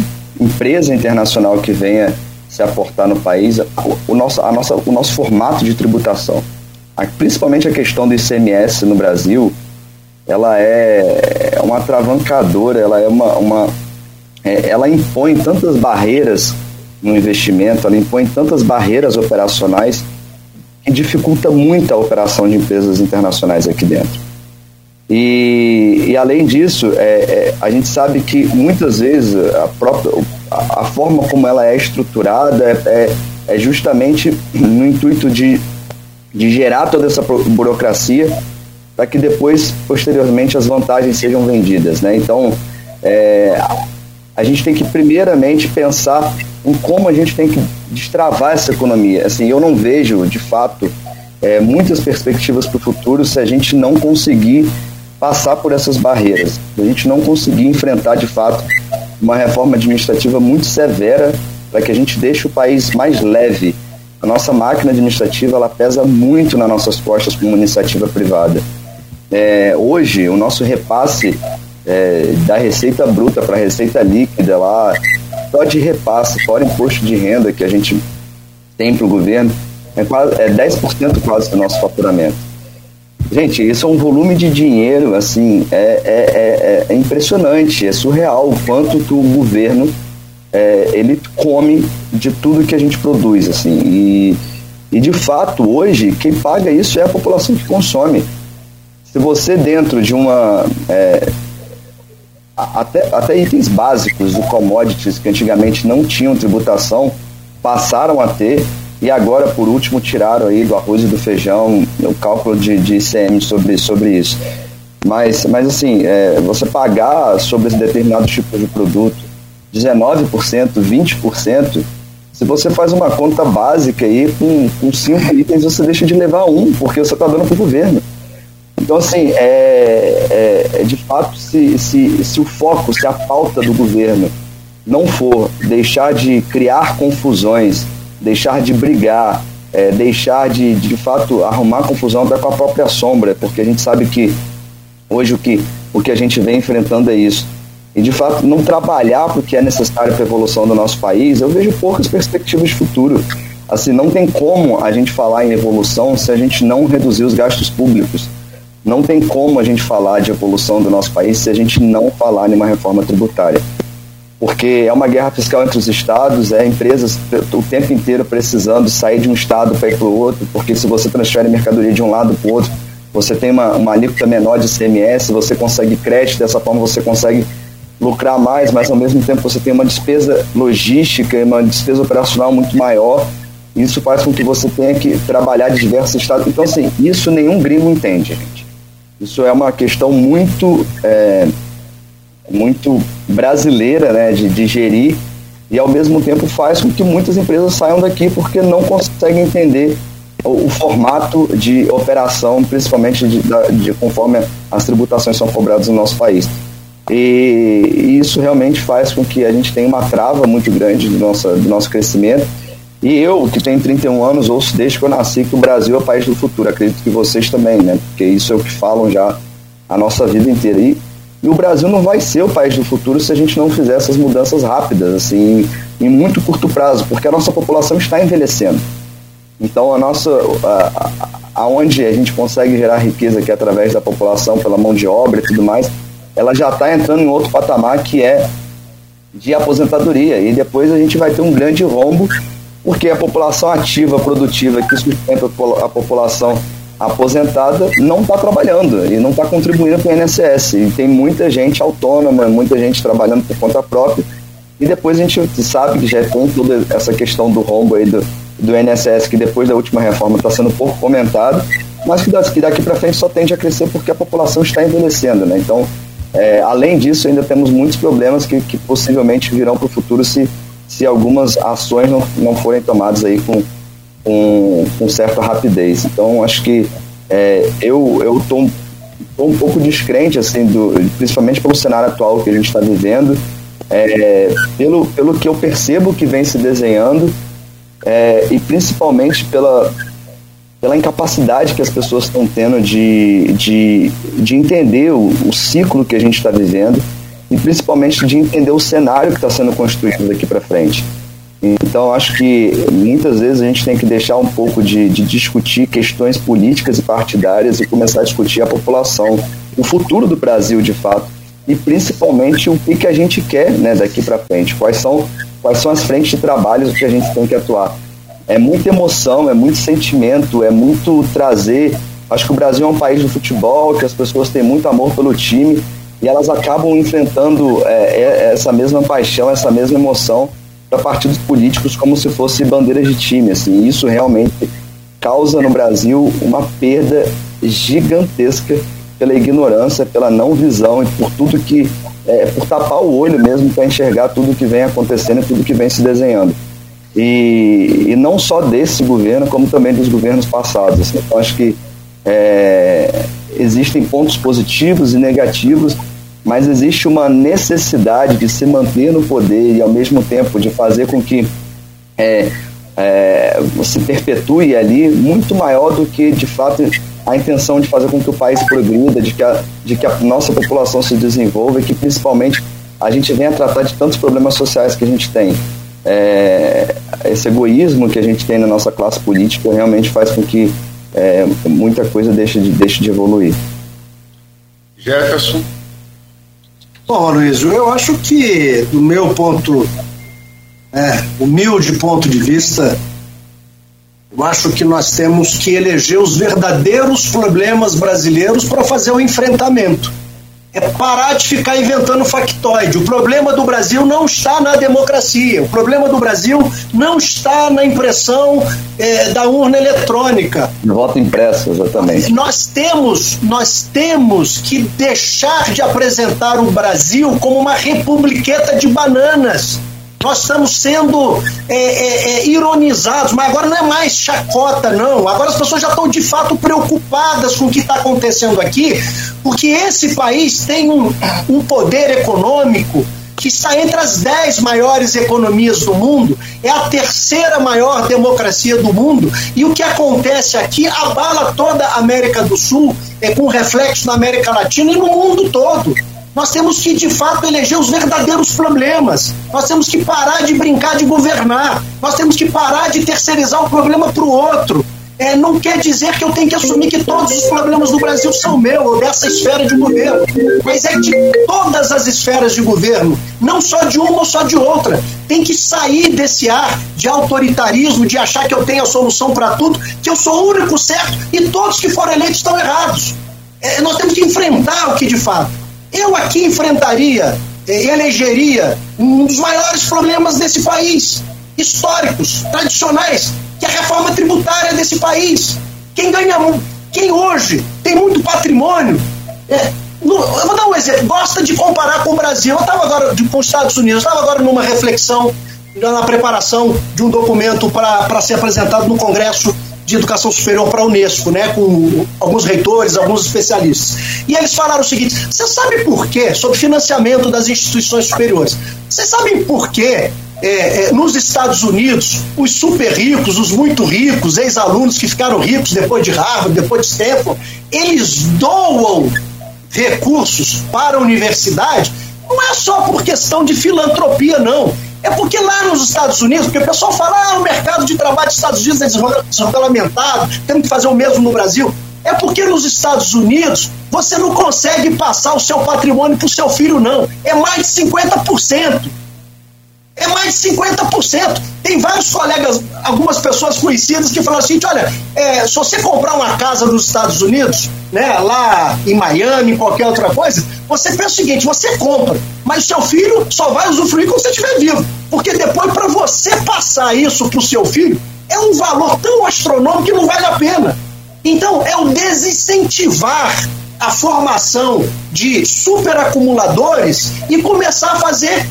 empresa internacional que venha se aportar no país, o, nosso, a nossa, o nosso formato de tributação, a, principalmente a questão do ICMS no Brasil, ela é uma travancadora, ela é uma, uma é, ela impõe tantas barreiras no investimento, ela impõe tantas barreiras operacionais que dificulta muito a operação de empresas internacionais aqui dentro. E, e além disso, é, é, a gente sabe que muitas vezes a própria a, a forma como ela é estruturada é, é, é justamente no intuito de, de gerar toda essa burocracia para que depois, posteriormente, as vantagens sejam vendidas. Né? Então, é, a gente tem que primeiramente pensar em como a gente tem que destravar essa economia. Assim, eu não vejo, de fato, é, muitas perspectivas para o futuro se a gente não conseguir passar por essas barreiras, se a gente não conseguir enfrentar, de fato, uma reforma administrativa muito severa para que a gente deixe o país mais leve. A nossa máquina administrativa ela pesa muito nas nossas costas como iniciativa privada. É, hoje, o nosso repasse é, da receita bruta para receita líquida lá, só de repasse, fora imposto de renda que a gente tem para o governo, é, quase, é 10% quase do nosso faturamento. Gente, isso é um volume de dinheiro, assim, é, é, é, é impressionante, é surreal o quanto que o governo é, ele come de tudo que a gente produz, assim, e, e de fato hoje quem paga isso é a população que consome. Se você dentro de uma é, até, até itens básicos do commodities que antigamente não tinham tributação passaram a ter e agora por último tiraram aí do arroz e do feijão o cálculo de, de ICM sobre, sobre isso mas, mas assim, é, você pagar sobre determinado tipo de produto 19%, 20%, se você faz uma conta básica aí, com, com cinco itens, você deixa de levar um, porque você está dando para o governo. Então, assim, é, é, é, de fato, se, se, se o foco, se a pauta do governo não for deixar de criar confusões, deixar de brigar, é, deixar de, de fato, arrumar confusão até com a própria sombra, porque a gente sabe que hoje o que, o que a gente vem enfrentando é isso. E, de fato, não trabalhar porque é necessário para a evolução do nosso país, eu vejo poucas perspectivas de futuro. Assim, não tem como a gente falar em evolução se a gente não reduzir os gastos públicos. Não tem como a gente falar de evolução do nosso país se a gente não falar em uma reforma tributária. Porque é uma guerra fiscal entre os estados, é empresas o tempo inteiro precisando sair de um estado para ir para o outro, porque se você transfere mercadoria de um lado para o outro, você tem uma, uma alíquota menor de CMS, você consegue crédito, dessa forma você consegue lucrar mais, mas ao mesmo tempo você tem uma despesa logística e uma despesa operacional muito maior. Isso faz com que você tenha que trabalhar de diversos estados. Então, assim, isso nenhum gringo entende, gente. Isso é uma questão muito, é, muito brasileira né, de, de gerir e ao mesmo tempo faz com que muitas empresas saiam daqui porque não conseguem entender o, o formato de operação, principalmente de, de, conforme as tributações são cobradas no nosso país. E, e isso realmente faz com que a gente tenha uma trava muito grande do nosso, do nosso crescimento e eu, que tenho 31 anos, ouço desde que eu nasci que o Brasil é o país do futuro. Acredito que vocês também, né? Porque isso é o que falam já a nossa vida inteira. E, e o Brasil não vai ser o país do futuro se a gente não fizer essas mudanças rápidas, assim, em, muito curto prazo, porque a nossa população está envelhecendo. Então, a nossa, a, a, aonde a gente consegue gerar riqueza aqui através da população, pela mão de obra e tudo mais, ela já está entrando em outro patamar que é de aposentadoria. E depois a gente vai ter um grande rombo porque a população ativa, produtiva, que sustenta a população aposentada, não está trabalhando e não está contribuindo para o INSS. E tem muita gente autônoma, muita gente trabalhando por conta própria. E depois a gente sabe que já tem toda essa questão do rombo aí do, do INSS, que depois da última reforma está sendo pouco comentado, mas que daqui, daqui para frente só tende a crescer porque a população está envelhecendo. Né? Então, é, além disso, ainda temos muitos problemas que, que possivelmente virão para o futuro se se algumas ações não, não forem tomadas aí com, com, com certa rapidez. Então, acho que é, eu estou um, um pouco descrente, assim, do, principalmente pelo cenário atual que a gente está vivendo, é, pelo, pelo que eu percebo que vem se desenhando é, e principalmente pela, pela incapacidade que as pessoas estão tendo de, de, de entender o, o ciclo que a gente está vivendo e principalmente de entender o cenário que está sendo construído daqui para frente. Então, acho que muitas vezes a gente tem que deixar um pouco de, de, discutir questões políticas e partidárias e começar a discutir a população, o futuro do Brasil de fato, e principalmente o que, que a gente quer né, daqui para frente, quais são, quais são as frentes de trabalhos que a gente tem que atuar é muita emoção, é muito sentimento, é muito trazer. Acho que o Brasil é um país do futebol, que as pessoas têm muito amor pelo time e elas acabam enfrentando é, é essa mesma paixão, essa mesma emoção para partidos políticos como se fosse bandeiras de time. Assim. Isso realmente causa no Brasil uma perda gigantesca pela ignorância, pela não visão e por tudo que. É, por tapar o olho mesmo para enxergar tudo que vem acontecendo e tudo que vem se desenhando e, e não só desse governo, como também dos governos passados. Assim. Então, acho que é, existem pontos positivos e negativos, mas existe uma necessidade de se manter no poder e, ao mesmo tempo, de fazer com que é, é, se perpetue ali muito maior do que, de fato, a intenção de fazer com que o país progrida, de que a, de que a nossa população se desenvolva e que, principalmente, a gente venha tratar de tantos problemas sociais que a gente tem é, esse egoísmo que a gente tem na nossa classe política realmente faz com que é, muita coisa deixe de, deixe de evoluir. Jefferson. Bom, Luiz, eu acho que, do meu ponto, é, humilde ponto de vista, eu acho que nós temos que eleger os verdadeiros problemas brasileiros para fazer o enfrentamento é parar de ficar inventando factoide. O problema do Brasil não está na democracia, o problema do Brasil não está na impressão é, da urna eletrônica. No voto impresso, exatamente. Nós temos, nós temos que deixar de apresentar o Brasil como uma republiqueta de bananas nós estamos sendo é, é, é, ironizados, mas agora não é mais chacota, não. Agora as pessoas já estão de fato preocupadas com o que está acontecendo aqui, porque esse país tem um, um poder econômico que está entre as dez maiores economias do mundo, é a terceira maior democracia do mundo, e o que acontece aqui abala toda a América do Sul, é com reflexo na América Latina e no mundo todo. Nós temos que, de fato, eleger os verdadeiros problemas. Nós temos que parar de brincar de governar. Nós temos que parar de terceirizar o problema para o outro. É, não quer dizer que eu tenho que assumir que todos os problemas do Brasil são meus, ou dessa esfera de governo. Mas é de todas as esferas de governo, não só de uma ou só de outra. Tem que sair desse ar de autoritarismo, de achar que eu tenho a solução para tudo, que eu sou o único certo e todos que foram eleitos estão errados. É, nós temos que enfrentar o que de fato eu aqui enfrentaria e eh, elegeria um dos maiores problemas desse país, históricos, tradicionais, que é a reforma tributária desse país. Quem ganha, quem hoje tem muito patrimônio, é, no, eu vou dar um exemplo, gosta de comparar com o Brasil. Eu estava agora com os Estados Unidos, estava agora numa reflexão na preparação de um documento para ser apresentado no Congresso de Educação Superior para a Unesco, né, com alguns reitores, alguns especialistas. E eles falaram o seguinte: você sabe por quê? Sobre financiamento das instituições superiores. Vocês sabem por quê? É, é, nos Estados Unidos, os super ricos, os muito ricos, ex-alunos que ficaram ricos depois de Harvard, depois de Stanford, eles doam recursos para a universidade, não é só por questão de filantropia, não é porque lá nos Estados Unidos, porque o pessoal fala, ah, o mercado de trabalho dos Estados Unidos é desregulamentado, temos que fazer o mesmo no Brasil. É porque nos Estados Unidos você não consegue passar o seu patrimônio para o seu filho, não. É mais de 50%. É mais de 50%. Tem vários colegas, algumas pessoas conhecidas que falam assim: olha, é, se você comprar uma casa nos Estados Unidos, né, lá em Miami, em qualquer outra coisa, você pensa o seguinte: você compra, mas seu filho só vai usufruir quando você estiver vivo. Porque depois, para você passar isso para o seu filho, é um valor tão astronômico que não vale a pena. Então, é o desincentivar a formação de superacumuladores e começar a fazer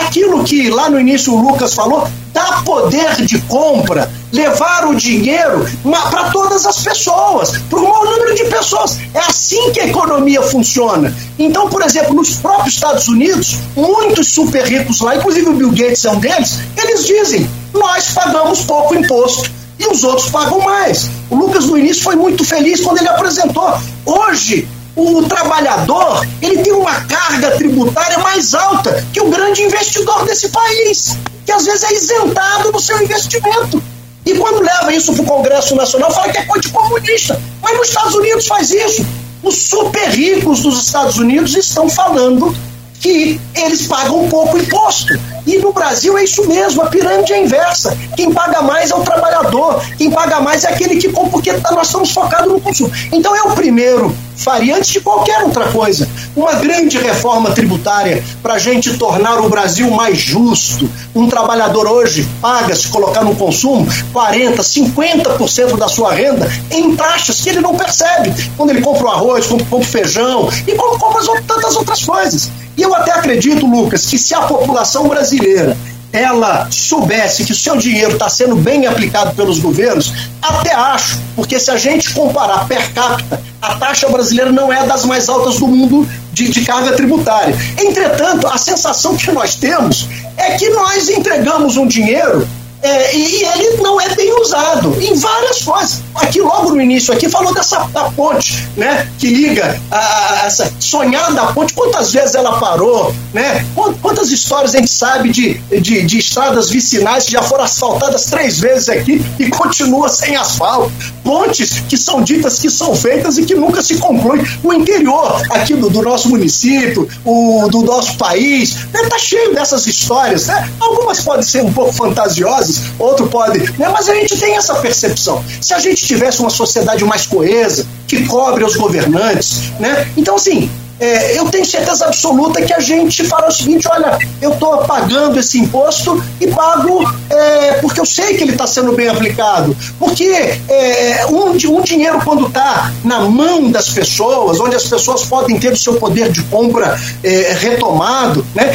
aquilo que lá no início o Lucas falou, dá poder de compra, levar o dinheiro para todas as pessoas, para o maior número de pessoas. É assim que a economia funciona. Então, por exemplo, nos próprios Estados Unidos, muitos super ricos lá, inclusive o Bill Gates é um deles, eles dizem: nós pagamos pouco imposto e os outros pagam mais. O Lucas no início foi muito feliz quando ele apresentou. Hoje, o trabalhador ele tem uma carga tributária mais alta que o grande investidor desse país, que às vezes é isentado no seu investimento. E quando leva isso para o Congresso Nacional, fala que é coisa de comunista. Mas nos Estados Unidos faz isso. Os super ricos dos Estados Unidos estão falando que eles pagam pouco imposto. E no Brasil é isso mesmo, a pirâmide é inversa. Quem paga mais é o trabalhador, quem paga mais é aquele que compra, porque nós estamos focados no consumo. Então é o primeiro faria antes de qualquer outra coisa. Uma grande reforma tributária para a gente tornar o Brasil mais justo. Um trabalhador hoje paga, se colocar no consumo, 40%, 50% da sua renda em taxas que ele não percebe. Quando ele compra o arroz, compra, compra o feijão e compra, compra tantas outras coisas. E eu até acredito, Lucas, que se a população brasileira ela soubesse que o seu dinheiro está sendo bem aplicado pelos governos, até acho, porque se a gente comparar per capita, a taxa brasileira não é das mais altas do mundo de, de carga tributária. Entretanto, a sensação que nós temos é que nós entregamos um dinheiro é, e ele não é bem usado em várias coisas. Aqui, logo no início, aqui falou dessa da ponte, né? Que liga a, a, essa sonhada ponte, quantas vezes ela parou, né? Quantas histórias a gente sabe de, de, de estradas vicinais que já foram asfaltadas três vezes aqui e continua sem asfalto. Pontes que são ditas que são feitas e que nunca se concluem. O interior aqui do, do nosso município, o, do nosso país, né? tá cheio dessas histórias, né? Algumas podem ser um pouco fantasiosas, outro pode. Né? Mas a gente tem essa percepção. Se a gente tivesse uma sociedade mais coesa, que cobre os governantes, né? Então, assim, é, eu tenho certeza absoluta que a gente fala o seguinte: olha, eu estou pagando esse imposto e pago é, porque eu sei que ele está sendo bem aplicado. Porque é, um, um dinheiro, quando está na mão das pessoas, onde as pessoas podem ter o seu poder de compra é, retomado, né?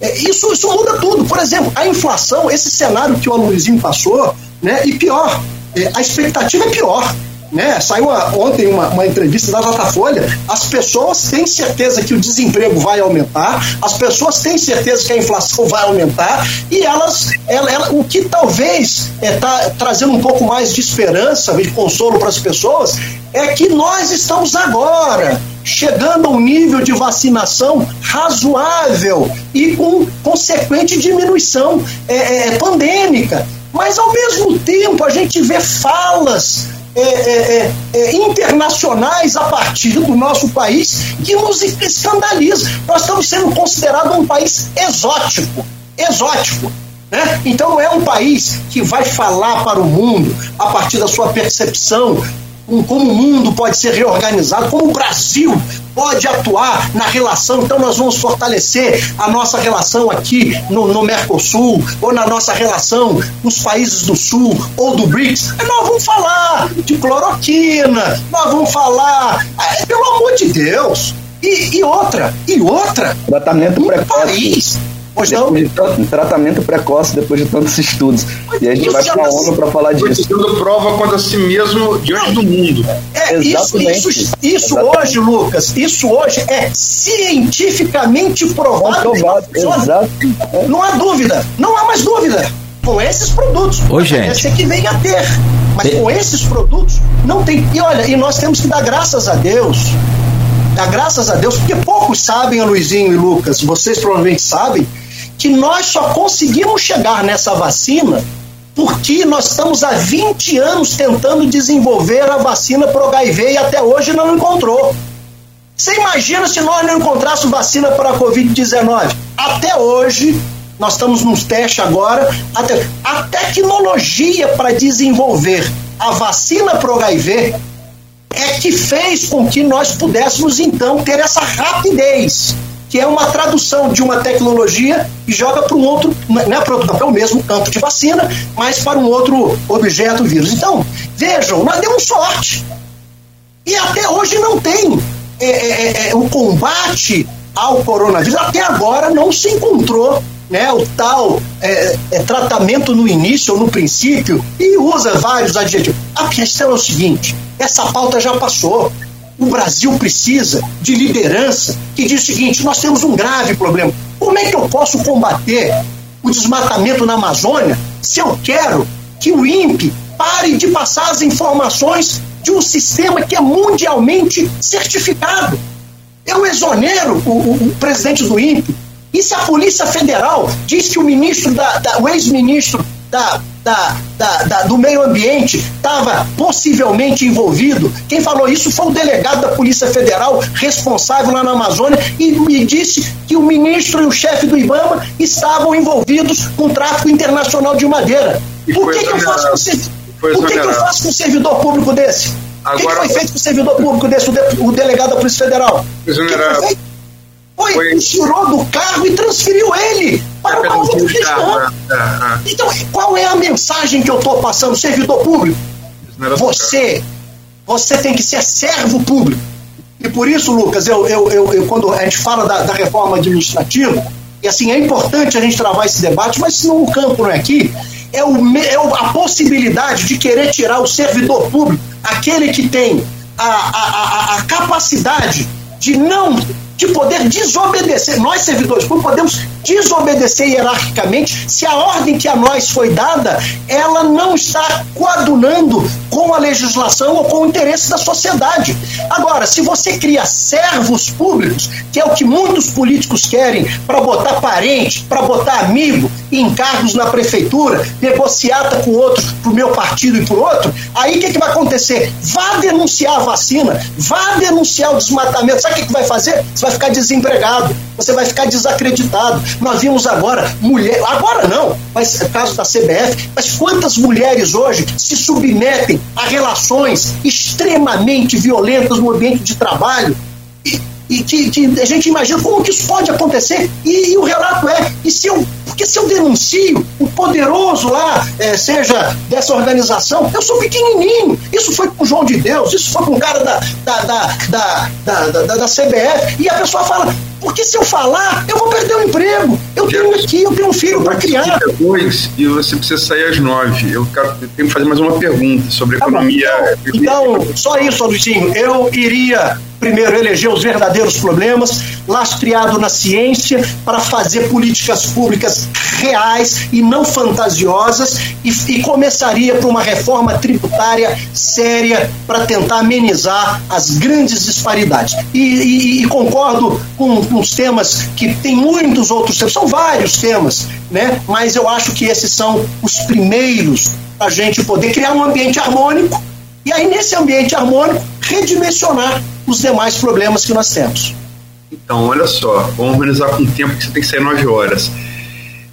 É, isso, isso muda tudo. Por exemplo, a inflação, esse cenário que o Aloysio passou, né, e pior, é, a expectativa é pior. Né? Saiu ontem uma, uma, entrevista da Datafolha. As pessoas têm certeza que o desemprego vai aumentar, as pessoas têm certeza que a inflação vai aumentar e elas, ela, ela, o que talvez está é, tá trazendo um pouco mais de esperança, de consolo para as pessoas, é que nós estamos agora chegando a um nível de vacinação razoável e com consequente diminuição é, é, é, pandêmica. Mas, ao mesmo tempo, a gente vê falas é, é, é, internacionais a partir do nosso país que nos escandaliza. Nós estamos sendo considerados um país exótico. Exótico. Né? Então é um país que vai falar para o mundo a partir da sua percepção como o mundo pode ser reorganizado, como o Brasil pode atuar na relação. Então, nós vamos fortalecer a nossa relação aqui no, no Mercosul, ou na nossa relação com os países do Sul, ou do BRICS. Nós vamos falar de cloroquina, nós vamos falar. É, pelo amor de Deus! E, e outra, e outra. Tratamento precoce. País Pois não? De tratamento precoce depois de tantos estudos. E a gente vai para a ONU para falar disso. Tendo prova contra si mesmo diante do mundo. É, Exatamente. Isso, isso, isso Exatamente. hoje, Lucas, isso hoje é cientificamente provado. Exato. Não há dúvida, não há mais dúvida. Com esses produtos. Ô, gente. Esse que vem a ter. Mas com esses produtos, não tem. E olha, e nós temos que dar graças a Deus Dá graças a Deus, porque poucos sabem, Luizinho e Lucas, vocês provavelmente sabem, que nós só conseguimos chegar nessa vacina porque nós estamos há 20 anos tentando desenvolver a vacina para o HIV e até hoje não encontrou. Você imagina se nós não encontrássemos vacina para a Covid-19? Até hoje, nós estamos nos testes agora, até, a tecnologia para desenvolver a vacina para o HIV é que fez com que nós pudéssemos então ter essa rapidez que é uma tradução de uma tecnologia e joga para um outro, não é para o mesmo campo de vacina, mas para um outro objeto vírus. Então, vejam, nós demos sorte. E até hoje não tem é, é, é, o combate ao coronavírus. Até agora não se encontrou né, o tal é, é, tratamento no início ou no princípio e usa vários adjetivos. A questão é o seguinte: essa pauta já passou. O Brasil precisa de liderança que diz o seguinte: nós temos um grave problema. Como é que eu posso combater o desmatamento na Amazônia se eu quero que o INPE pare de passar as informações de um sistema que é mundialmente certificado? Eu exonero o, o, o presidente do INPE. E se a Polícia Federal diz que o ministro da, da o ex-ministro da, da, da, da, do meio ambiente estava possivelmente envolvido. Quem falou isso foi o delegado da Polícia Federal responsável lá na Amazônia e me disse que o ministro e o chefe do IBAMA estavam envolvidos com tráfico internacional de madeira. Por que, que eu faço com, Por que, que eu faço com um servidor público desse? Agora, o que, que foi feito com o servidor público desse, o, de, o delegado da Polícia Federal? O que foi feito? Foi, foi... tirou do carro e transferiu ele para uma outra questão. Então, qual é a mensagem que eu estou passando, servidor público? Você, você tem que ser servo público. E por isso, Lucas, eu, eu, eu, eu quando a gente fala da, da, reforma administrativa, e assim, é importante a gente travar esse debate, mas se não o campo não é aqui, é, o, é a possibilidade de querer tirar o servidor público, aquele que tem a, a, a, a capacidade de não de poder desobedecer. Nós, servidores públicos, podemos desobedecer hierarquicamente se a ordem que a nós foi dada ela não está coadunando com a legislação ou com o interesse da sociedade. Agora, se você cria servos públicos, que é o que muitos políticos querem para botar parente, para botar amigo em cargos na prefeitura, negociata com outros para o meu partido e para o outro, aí o que, que vai acontecer? Vá denunciar a vacina, vá denunciar o desmatamento. Sabe o que, que vai fazer? Você vai ficar desempregado, você vai ficar desacreditado. Nós vimos agora mulher, agora não, mas é caso da CBF, mas quantas mulheres hoje se submetem a relações extremamente violentas no ambiente de trabalho e, e que, que, a gente imagina como que isso pode acontecer. E, e, o relato é e se eu porque se eu denuncio o poderoso lá é, seja dessa organização eu sou pequenininho. Isso foi com o João de Deus isso foi com o cara da da, da, da, da, da, da CBF e a pessoa fala porque se eu falar, eu vou perder o emprego. Eu tenho aqui, eu tenho um filho para criar. Depois, e você precisa sair às nove. Eu, tenho que fazer mais uma pergunta sobre tá economia. Então, então, só isso, Luizinho. Eu iria primeiro eleger os verdadeiros problemas, lastreado na ciência, para fazer políticas públicas reais e não fantasiosas, e, e começaria por uma reforma tributária séria para tentar amenizar as grandes disparidades. E, e, e concordo com, os temas que tem muitos outros temas, são vários temas, né? mas eu acho que esses são os primeiros para a gente poder criar um ambiente harmônico e aí, nesse ambiente harmônico, redimensionar os demais problemas que nós temos. Então, olha só, vamos organizar com o tempo que você tem que sair 9 horas.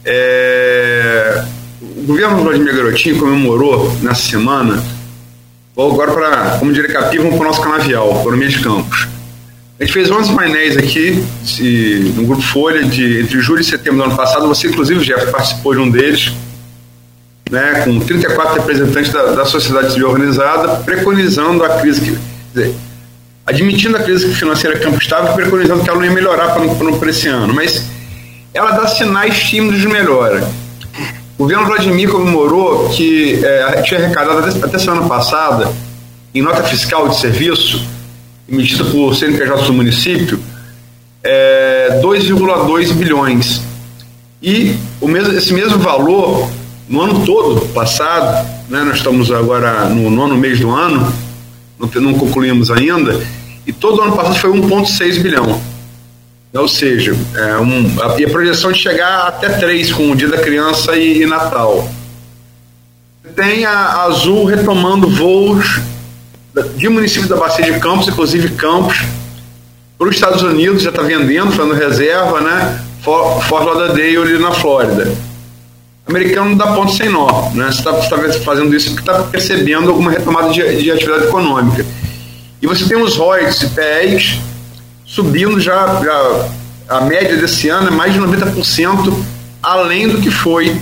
É... O governo Vladimir Garotinho comemorou nessa semana, vou agora para, como diria vamos para o nosso canavial, economia de campos. A gente fez 11 painéis aqui de, no Grupo Folha de, entre julho e setembro do ano passado. Você, inclusive, Jeff, participou de um deles, né, com 34 representantes da, da sociedade civil organizada, preconizando a crise que. Dizer, admitindo a crise financeira que o campo estava e preconizando que ela não ia melhorar para esse ano. Mas ela dá sinais tímidos de melhora. O governo Vladimir comemorou que é, tinha arrecadado até, até semana passada, em nota fiscal de serviço, emitida por CNPJ do município, é, 2,2 bilhões. E o mesmo, esse mesmo valor, no ano todo passado, né, nós estamos agora no nono mês do ano, não, não concluímos ainda, e todo ano passado foi 1,6 bilhão. Ou seja, é um, a, e a projeção de chegar até 3 com o Dia da Criança e, e Natal. Tem a Azul retomando voos de municípios da Bacia de Campos, inclusive Campos, para os Estados Unidos, já está vendendo, fazendo reserva, né? Fort Lauderdale ali na Flórida. O americano não dá ponto sem nó, né? Você está tá fazendo isso porque está percebendo alguma retomada de, de, atividade econômica. E você tem os ROIs e PEs subindo já, já, a média desse ano é mais de 90% além do que foi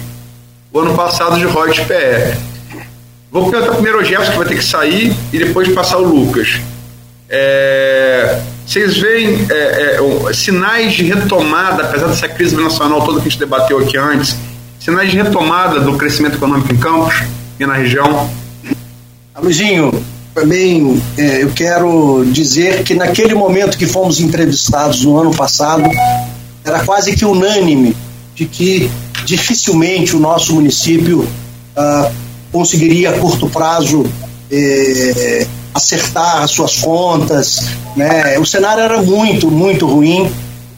o ano passado de ROI e PE. Vou perguntar primeiro ao Jefferson, que vai ter que sair, e depois passar o Lucas. É, vocês veem é, é, sinais de retomada, apesar dessa crise nacional toda que a gente debateu aqui antes, sinais de retomada do crescimento econômico em Campos e na região? Luizinho, também é, eu quero dizer que naquele momento que fomos entrevistados no ano passado, era quase que unânime de que dificilmente o nosso município ah, conseguiria a curto prazo eh, acertar as suas contas. Né? O cenário era muito, muito ruim.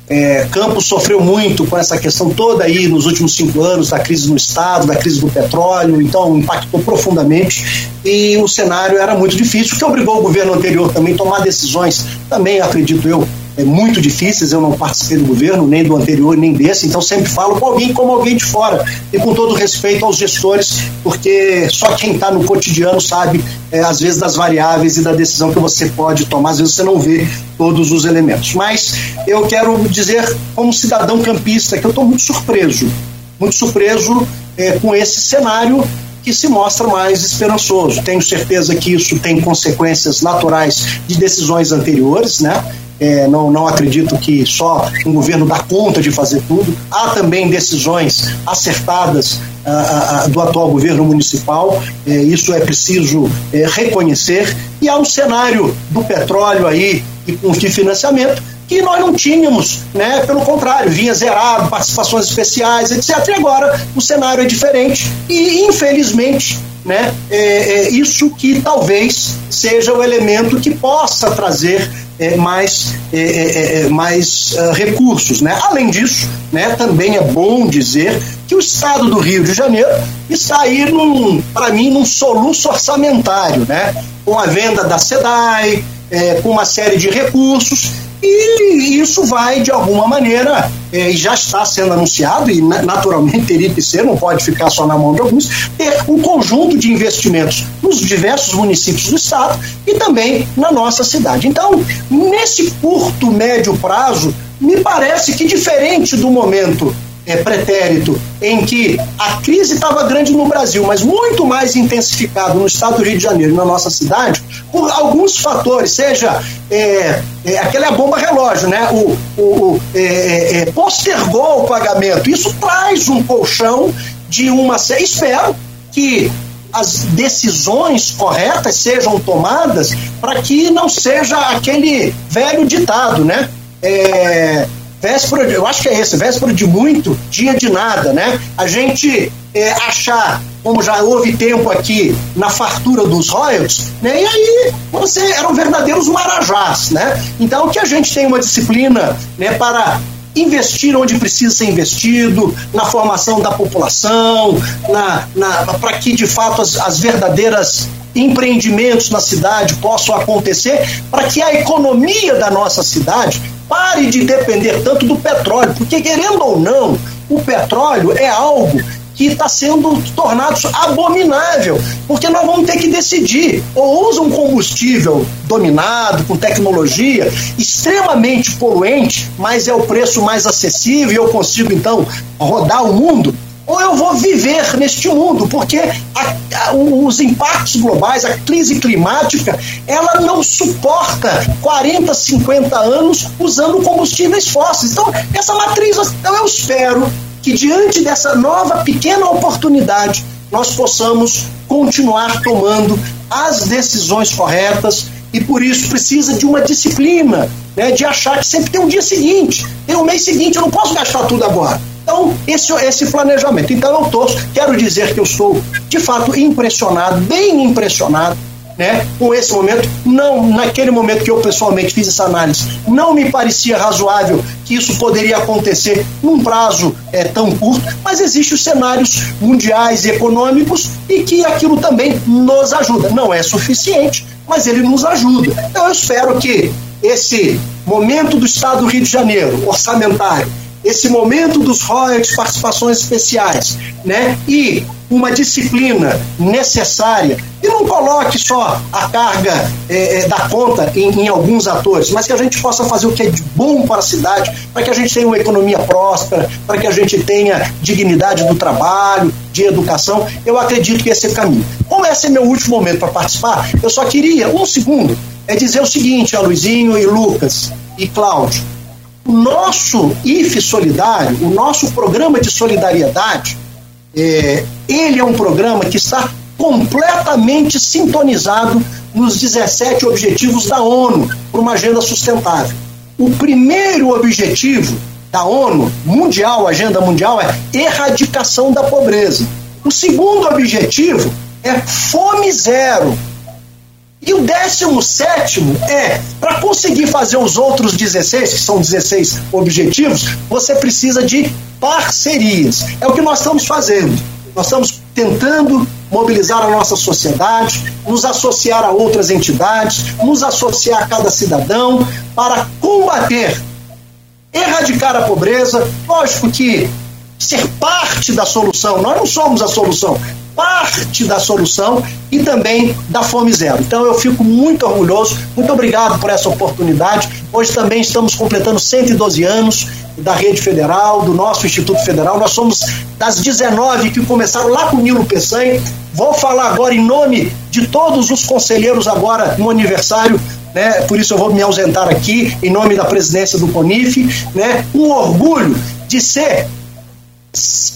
É, Campos sofreu muito com essa questão toda aí nos últimos cinco anos da crise no Estado, da crise do petróleo, então impactou profundamente e o cenário era muito difícil, que obrigou o governo anterior também a tomar decisões, também acredito eu, é, muito difíceis. Eu não participei do governo, nem do anterior, nem desse, então sempre falo com alguém como alguém de fora. E com todo respeito aos gestores, porque só quem está no cotidiano sabe, é, às vezes, das variáveis e da decisão que você pode tomar. Às vezes você não vê todos os elementos. Mas eu quero dizer, como cidadão campista, que eu estou muito surpreso, muito surpreso é, com esse cenário que se mostra mais esperançoso. Tenho certeza que isso tem consequências naturais de decisões anteriores, né? É, não, não acredito que só um governo dá conta de fazer tudo. Há também decisões acertadas ah, ah, do atual governo municipal, é, isso é preciso é, reconhecer. E há um cenário do petróleo aí e com financiamento que nós não tínhamos, né? Pelo contrário, vinha zerado, participações especiais, etc. E agora o cenário é diferente e, infelizmente, né? É, é isso que talvez seja o elemento que possa trazer é, mais, é, é, é mais uh, recursos. Né? Além disso, né, também é bom dizer que o Estado do Rio de Janeiro está aí, para mim, num soluço orçamentário, né? com a venda da SEDAI, é, com uma série de recursos e isso vai, de alguma maneira, é, já está sendo anunciado, e naturalmente teria que ser, não pode ficar só na mão de alguns, ter um conjunto de investimentos nos diversos municípios do estado e também na nossa cidade. Então, nesse curto, médio prazo, me parece que diferente do momento é, pretérito em que a crise estava grande no Brasil, mas muito mais intensificado no estado do Rio de Janeiro, na nossa cidade, por alguns fatores, seja é, é, aquela é a bomba relógio, né? O, o é, é, é, postergou o pagamento. Isso traz um colchão de uma. Espero que as decisões corretas sejam tomadas para que não seja aquele velho ditado, né? É, véspera, eu acho que é esse, véspera de muito, dia de nada, né? A gente é, achar, como já houve tempo aqui na fartura dos royalties, né? E aí você eram verdadeiros marajás, né? Então que a gente tem uma disciplina, né, para investir onde precisa ser investido, na formação da população, na, na para que de fato as, as verdadeiras empreendimentos na cidade possam acontecer, para que a economia da nossa cidade Pare de depender tanto do petróleo, porque querendo ou não, o petróleo é algo que está sendo tornado abominável, porque nós vamos ter que decidir. Ou usa um combustível dominado, com tecnologia, extremamente poluente, mas é o preço mais acessível e eu consigo então rodar o mundo, ou eu vou viver neste mundo, porque a, a, os impactos globais, a crise climática, ela não suporta 40, 50 anos usando combustíveis fósseis. Então, essa matriz, então eu espero que diante dessa nova pequena oportunidade, nós possamos continuar tomando as decisões corretas e por isso precisa de uma disciplina, né, de achar que sempre tem um dia seguinte, tem um mês seguinte, eu não posso gastar tudo agora. Então, esse, esse planejamento. Então, eu torço, quero dizer que eu estou, de fato, impressionado, bem impressionado, né, com esse momento. Não, naquele momento que eu pessoalmente fiz essa análise, não me parecia razoável que isso poderia acontecer num prazo é, tão curto, mas existem os cenários mundiais e econômicos e que aquilo também nos ajuda. Não é suficiente, mas ele nos ajuda. Então, eu espero que esse momento do Estado do Rio de Janeiro, orçamentário, esse momento dos royalties, participações especiais, né? E uma disciplina necessária e não coloque só a carga é, é, da conta em, em, alguns atores, mas que a gente possa fazer o que é de bom para a cidade, para que a gente tenha uma economia próspera, para que a gente tenha dignidade do trabalho, de educação. Eu acredito que esse é o caminho. Como esse é meu último momento para participar, eu só queria um segundo é dizer o seguinte a Luizinho e Lucas e Cláudio. O nosso IFE Solidário, o nosso programa de solidariedade, é, ele é um programa que está completamente sintonizado nos 17 objetivos da ONU para uma agenda sustentável. O primeiro objetivo da ONU mundial, agenda mundial, é erradicação da pobreza. O segundo objetivo é fome zero. E o décimo sétimo é, para conseguir fazer os outros 16, que são 16 objetivos, você precisa de parcerias. É o que nós estamos fazendo. Nós estamos tentando mobilizar a nossa sociedade, nos associar a outras entidades, nos associar a cada cidadão para combater, erradicar a pobreza. Lógico que ser parte da solução, nós não somos a solução, parte da solução e também da Fome Zero. Então eu fico muito orgulhoso, muito obrigado por essa oportunidade. Hoje também estamos completando 112 anos da Rede Federal, do nosso Instituto Federal. Nós somos das 19 que começaram lá com o Nilo Peçanha. Vou falar agora em nome de todos os conselheiros agora no aniversário né? Por isso eu vou me ausentar aqui em nome da presidência do CONIF, né? Um orgulho de ser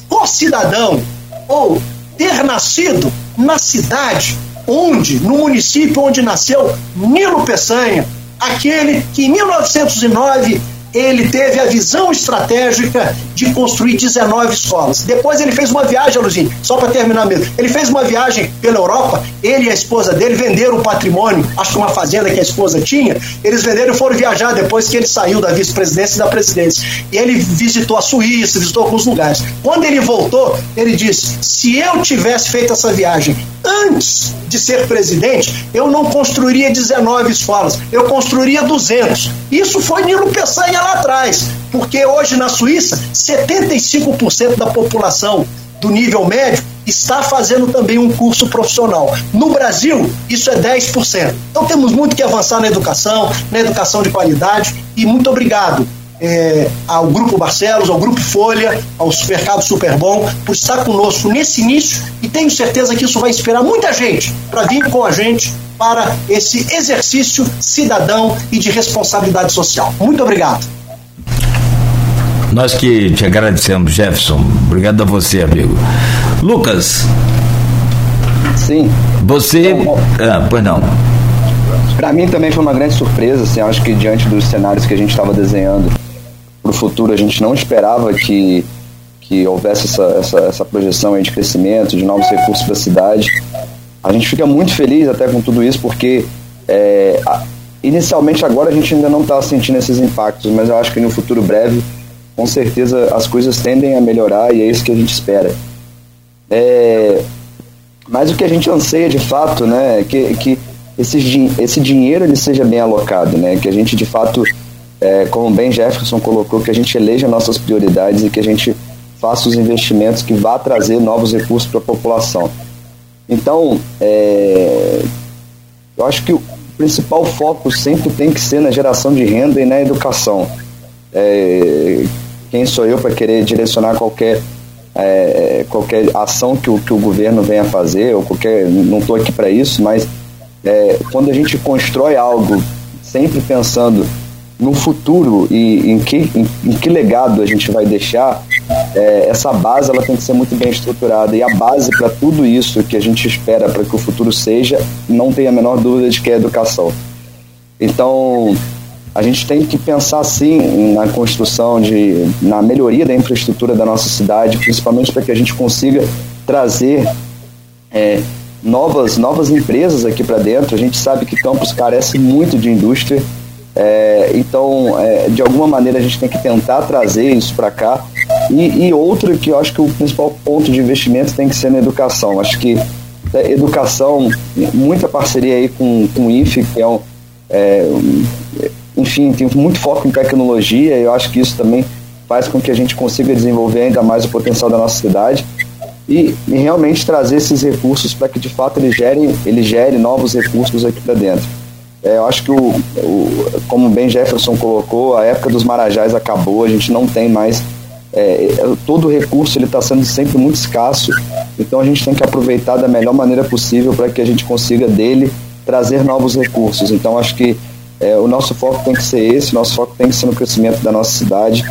co-cidadão ou ter nascido na cidade onde, no município onde nasceu Nilo Peçanha, aquele que em 1909 ele teve a visão estratégica de construir 19 escolas. Depois ele fez uma viagem, Luzinho, só para terminar mesmo. Ele fez uma viagem pela Europa, ele e a esposa dele venderam o patrimônio, acho que uma fazenda que a esposa tinha, eles venderam e foram viajar depois que ele saiu da vice-presidência e da presidência. E ele visitou a Suíça, visitou alguns lugares. Quando ele voltou, ele disse: se eu tivesse feito essa viagem antes de ser presidente, eu não construiria 19 escolas, eu construiria 200. Isso foi Nilo Peçanha lá atrás, porque hoje na Suíça, 75% da população do nível médio está fazendo também um curso profissional. No Brasil, isso é 10%. Então temos muito que avançar na educação, na educação de qualidade, e muito obrigado é, ao Grupo Barcelos, ao Grupo Folha, ao Supermercado Super Bom, por estar conosco nesse início e tenho certeza que isso vai inspirar muita gente para vir com a gente para esse exercício cidadão e de responsabilidade social. Muito obrigado. Nós que te agradecemos, Jefferson. Obrigado a você, amigo. Lucas. Sim. Você. Ah, pois não. Para mim também foi uma grande surpresa, assim, acho que diante dos cenários que a gente estava desenhando para o futuro, a gente não esperava que, que houvesse essa, essa, essa projeção de crescimento, de novos recursos para a cidade. A gente fica muito feliz até com tudo isso, porque é, inicialmente agora a gente ainda não está sentindo esses impactos, mas eu acho que no futuro breve, com certeza as coisas tendem a melhorar e é isso que a gente espera. É, mas o que a gente anseia de fato, né, é que, que esse, esse dinheiro ele seja bem alocado, né, que a gente de fato é, como bem Jefferson colocou, que a gente eleja nossas prioridades e que a gente faça os investimentos que vá trazer novos recursos para a população. Então, é, eu acho que o principal foco sempre tem que ser na geração de renda e na educação. É, quem sou eu para querer direcionar qualquer é, qualquer ação que o, que o governo venha fazer ou qualquer não estou aqui para isso mas é, quando a gente constrói algo sempre pensando no futuro e em que, em, em que legado a gente vai deixar, é, essa base ela tem que ser muito bem estruturada. E a base para tudo isso que a gente espera para que o futuro seja, não tem a menor dúvida de que é a educação. Então, a gente tem que pensar sim na construção de, na melhoria da infraestrutura da nossa cidade, principalmente para que a gente consiga trazer é, novas, novas empresas aqui para dentro. A gente sabe que Campos carece muito de indústria é, então, é, de alguma maneira, a gente tem que tentar trazer isso para cá. E, e outro que eu acho que o principal ponto de investimento tem que ser na educação. Acho que é, educação, muita parceria aí com, com o IFE, que é um. É, enfim, tem muito foco em tecnologia, eu acho que isso também faz com que a gente consiga desenvolver ainda mais o potencial da nossa cidade e, e realmente trazer esses recursos para que de fato ele gere, ele gere novos recursos aqui para dentro. É, eu acho que, o, o, como bem Jefferson colocou, a época dos marajás acabou, a gente não tem mais. É, todo o recurso está sendo sempre muito escasso, então a gente tem que aproveitar da melhor maneira possível para que a gente consiga dele trazer novos recursos. Então, acho que é, o nosso foco tem que ser esse, nosso foco tem que ser no crescimento da nossa cidade,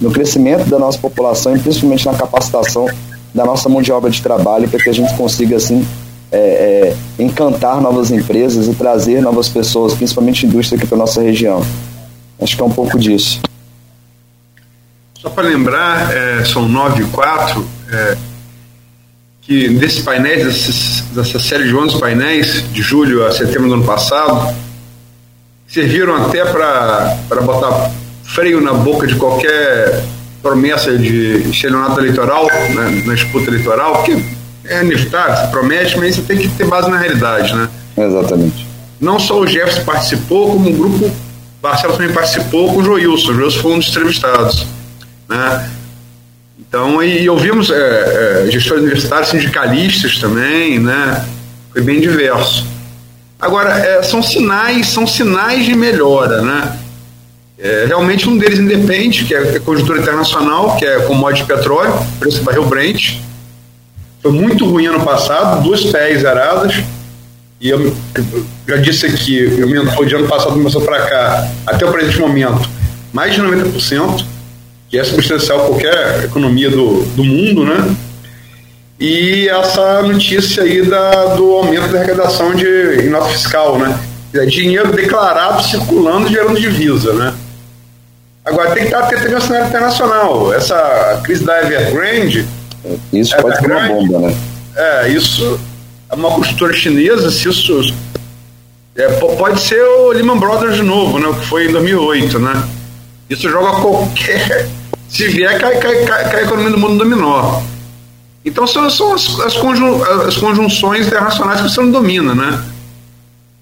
no crescimento da nossa população e principalmente na capacitação da nossa mão de obra de trabalho para que a gente consiga, assim, é, é, encantar novas empresas e trazer novas pessoas, principalmente indústria aqui para nossa região. Acho que é um pouco disso. Só para lembrar, é, são nove e quatro, é, que desses painéis, dessa série de 11 painéis, de julho a setembro do ano passado, serviram até para botar freio na boca de qualquer promessa de estelionato eleitoral, né, na disputa eleitoral, porque é inevitável, você promete, mas você tem que ter base na realidade, né? Exatamente. Não só o Jefferson participou, como o grupo Marcelo também participou com o Joilson. O Joilson foi um dos entrevistados, né? Então, e ouvimos é, é, gestores universitários, sindicalistas também, né? Foi bem diverso. Agora, é, são sinais, são sinais de melhora, né? É, realmente um deles independe, que é a conjuntura internacional, que é commodity de petróleo, preço barril Brent. Foi muito ruim ano passado, duas pés zeradas. E eu, eu já disse aqui, o mentor de ano passado começou para cá, até o presente momento, mais de 90%, que é substancial qualquer economia do, do mundo, né? e essa notícia aí da, do aumento da arrecadação de, em nota fiscal, né? É dinheiro declarado circulando gerando divisa, né? Agora tem que estar atento ao cenário internacional. Essa crise da Evergrande. Isso é pode ser uma bomba, né? É, isso é uma construtora chinesa, se isso. É, pode ser o Lehman Brothers de novo, né? O que foi em 2008, né? Isso joga qualquer. [LAUGHS] Se vier, cai, cai, cai, cai a economia do mundo dominó. Então são, são as, as, conjun, as conjunções internacionais que você não domina, né?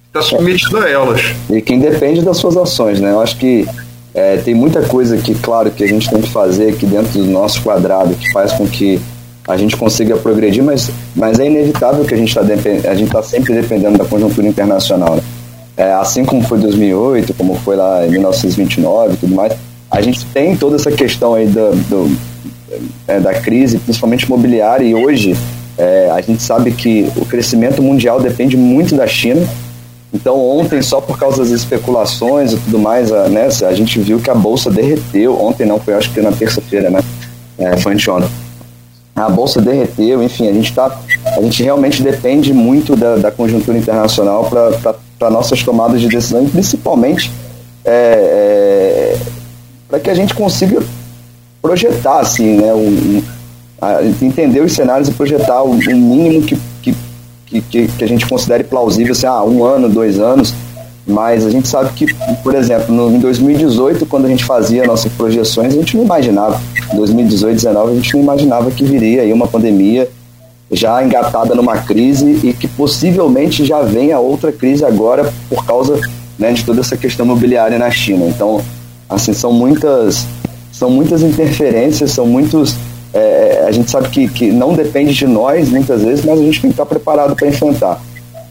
Está submetido a elas. E quem depende das suas ações, né? Eu acho que é, tem muita coisa que, claro, que a gente tem que fazer aqui dentro do nosso quadrado, que faz com que a gente consiga progredir, mas, mas é inevitável que a gente está a gente tá sempre dependendo da conjuntura internacional. Né? É, assim como foi 2008, como foi lá em 1929 e tudo mais, a gente tem toda essa questão aí do, do é, da crise, principalmente imobiliária, e hoje é, a gente sabe que o crescimento mundial depende muito da China. Então, ontem, só por causa das especulações e tudo mais, a, né, a gente viu que a bolsa derreteu. Ontem não, foi acho que na terça-feira, né? É, foi anteontem. A bolsa derreteu, enfim, a gente tá, a gente realmente depende muito da, da conjuntura internacional para nossas tomadas de decisão, principalmente é, é, para que a gente consiga projetar, assim, né? Um, um, entender os cenários e projetar o, o mínimo que, que, que, que, a gente considere plausível, assim, ah, um ano, dois anos, mas a gente sabe que, por exemplo, no, em 2018, quando a gente fazia nossas projeções, a gente não imaginava. Em 2018, 2019, a gente não imaginava que viria aí uma pandemia já engatada numa crise e que possivelmente já venha outra crise agora por causa né, de toda essa questão imobiliária na China. Então, assim, são muitas são muitas interferências, são muitos. É, a gente sabe que, que não depende de nós muitas vezes, mas a gente tem que estar preparado para enfrentar.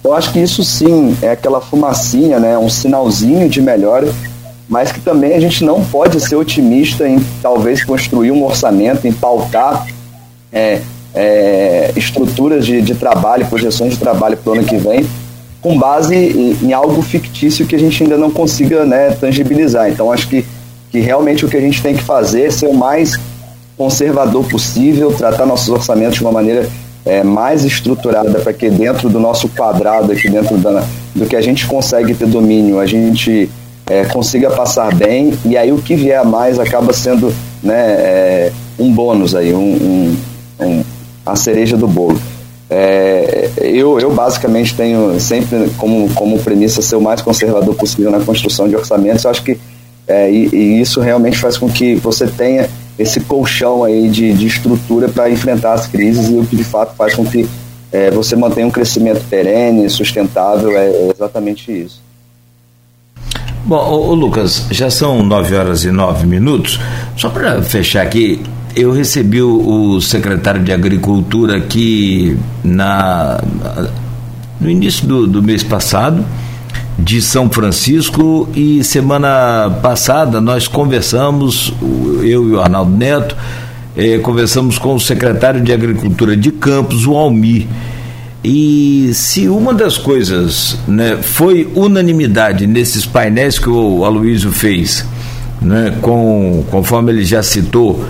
Eu acho que isso sim é aquela fumacinha, né, um sinalzinho de melhora, mas que também a gente não pode ser otimista em talvez construir um orçamento, em pautar é, é, estruturas de, de trabalho, projeções de trabalho para o ano que vem, com base em, em, algo fictício que a gente ainda não consiga né, tangibilizar. Então acho que que realmente o que a gente tem que fazer é ser o mais conservador possível, tratar nossos orçamentos de uma maneira é, mais estruturada para que dentro do nosso quadrado, aqui dentro da, do que a gente consegue ter domínio, a gente é, consiga passar bem e aí o que vier a mais acaba sendo né, é, um bônus aí, um, um, um, a cereja do bolo. É, eu, eu basicamente tenho sempre como, como premissa ser o mais conservador possível na construção de orçamentos. Eu acho que é, e, e, isso realmente faz com que você tenha esse colchão aí de, de estrutura para enfrentar as crises e o que de fato faz com que é, você mantenha um crescimento perene, sustentável, é, é exatamente isso. Bom, ô, Lucas, já são nove horas e nove minutos. Só para fechar aqui, eu recebi o, o secretário de Agricultura aqui na, no início do, do mês passado de São Francisco e semana passada nós conversamos, eu e o Arnaldo Neto, eh, conversamos com o secretário de Agricultura de Campos, o Almi. E se uma das coisas né, foi unanimidade nesses painéis que o Aloysio fez, né, com, conforme ele já citou,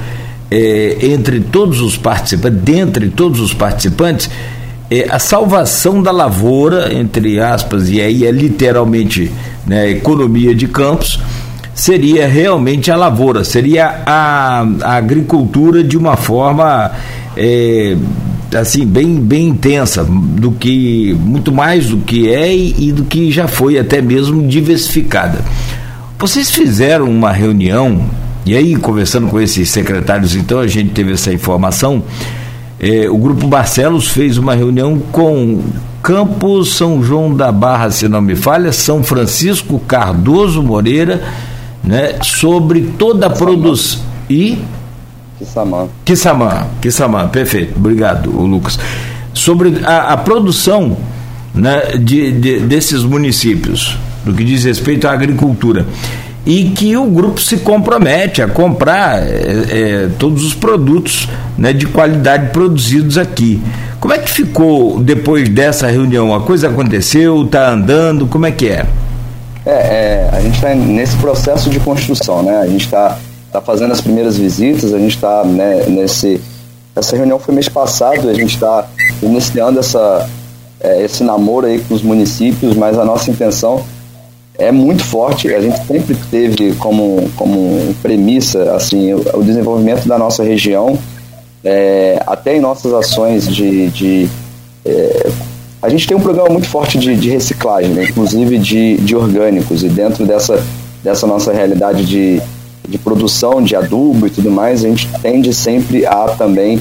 é, entre todos os participantes, dentre todos os participantes, é, a salvação da lavoura, entre aspas, e aí é literalmente né, economia de campos, seria realmente a lavoura, seria a, a agricultura de uma forma é, assim bem, bem intensa, do que muito mais do que é e, e do que já foi até mesmo diversificada. Vocês fizeram uma reunião e aí conversando com esses secretários, então a gente teve essa informação. É, o grupo Barcelos fez uma reunião com Campos, São João da Barra, se não me falha, São Francisco, Cardoso Moreira, né, sobre toda a produção. E. Quissamã, Quissamã, perfeito. Obrigado, Lucas. Sobre a, a produção né, de, de, desses municípios, no que diz respeito à agricultura e que o grupo se compromete a comprar é, é, todos os produtos né, de qualidade produzidos aqui. Como é que ficou depois dessa reunião? A coisa aconteceu? Está andando? Como é que é? É, é a gente está nesse processo de construção, né? A gente está tá fazendo as primeiras visitas, a gente está né, nesse. Essa reunião foi mês passado, a gente está iniciando essa, é, esse namoro aí com os municípios, mas a nossa intenção é muito forte. A gente sempre teve como, como premissa assim o, desenvolvimento da nossa região, é, até em nossas ações de, de é, a gente tem um programa muito forte de, de reciclagem, né? inclusive de, de orgânicos, e dentro dessa, dessa nossa realidade de, de produção de adubo e tudo mais, a gente tende sempre a também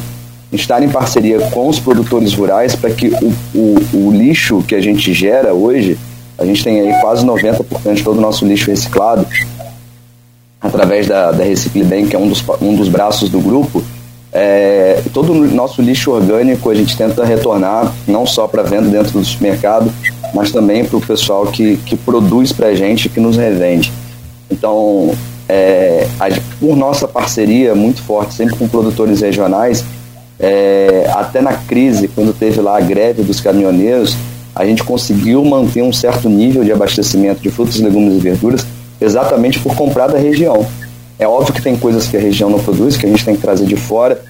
estar em parceria com os produtores rurais para que o, o, o lixo que a gente gera hoje a gente tem aí quase 90% de todo o nosso lixo reciclado através da, da Recicle Bem, que é um dos, um dos braços do grupo. É, todo o nosso lixo orgânico a gente tenta retornar não só para venda dentro do supermercado, mas também para o pessoal que, que produz para a gente, que nos revende. Então, é, a, por nossa parceria muito forte, sempre com produtores regionais, é, até na crise, quando teve lá a greve dos caminhoneiros, a gente conseguiu manter um certo nível de abastecimento de frutas, legumes e verduras exatamente por comprar da região. É óbvio que tem coisas que a região não produz, que a gente tem que trazer de fora,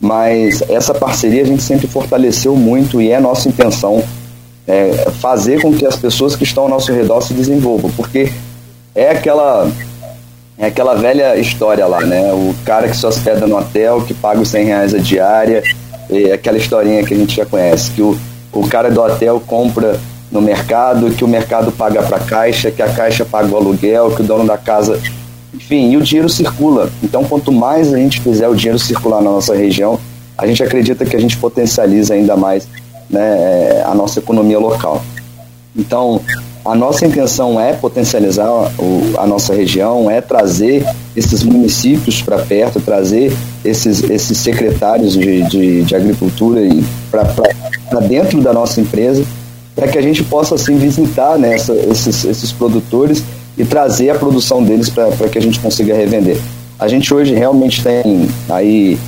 mas essa parceria a gente sempre fortaleceu muito e é nossa intenção é, fazer com que as pessoas que estão ao nosso redor se desenvolvam, porque é aquela é aquela velha história lá, né? O cara que só hospeda no hotel, que paga os 100 reais a diária, é aquela historinha que a gente já conhece, que o, o cara do hotel compra no mercado, que o mercado paga para a caixa, que a caixa paga o aluguel, que o dono da casa. Enfim, e o dinheiro circula. Então, quanto mais a gente fizer o dinheiro circular na nossa região, a gente acredita que a gente potencializa ainda mais né, a nossa economia local. Então, a nossa intenção é potencializar o, a nossa região, é trazer esses municípios para perto, trazer esses, esses secretários de, de, de agricultura para dentro da nossa empresa, para que a gente possa assim visitar né, essa, esses, esses produtores e trazer a produção deles para que a gente consiga revender. A gente hoje realmente tem aí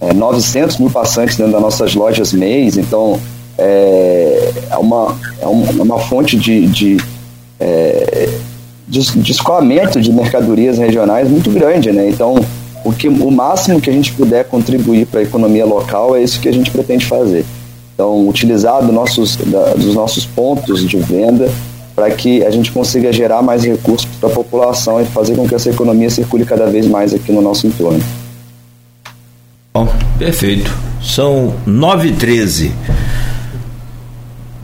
é, 900 mil passantes dentro das nossas lojas mês, então é, é, uma, é uma fonte de, de, é, de, de escoamento de mercadorias regionais muito grande, né? Então, o, que, o máximo que a gente puder contribuir para a economia local é isso que a gente pretende fazer. Então, utilizar do nossos, da, dos nossos pontos de venda para que a gente consiga gerar mais recursos para a população e fazer com que essa economia circule cada vez mais aqui no nosso entorno. Bom, perfeito. São 9h13.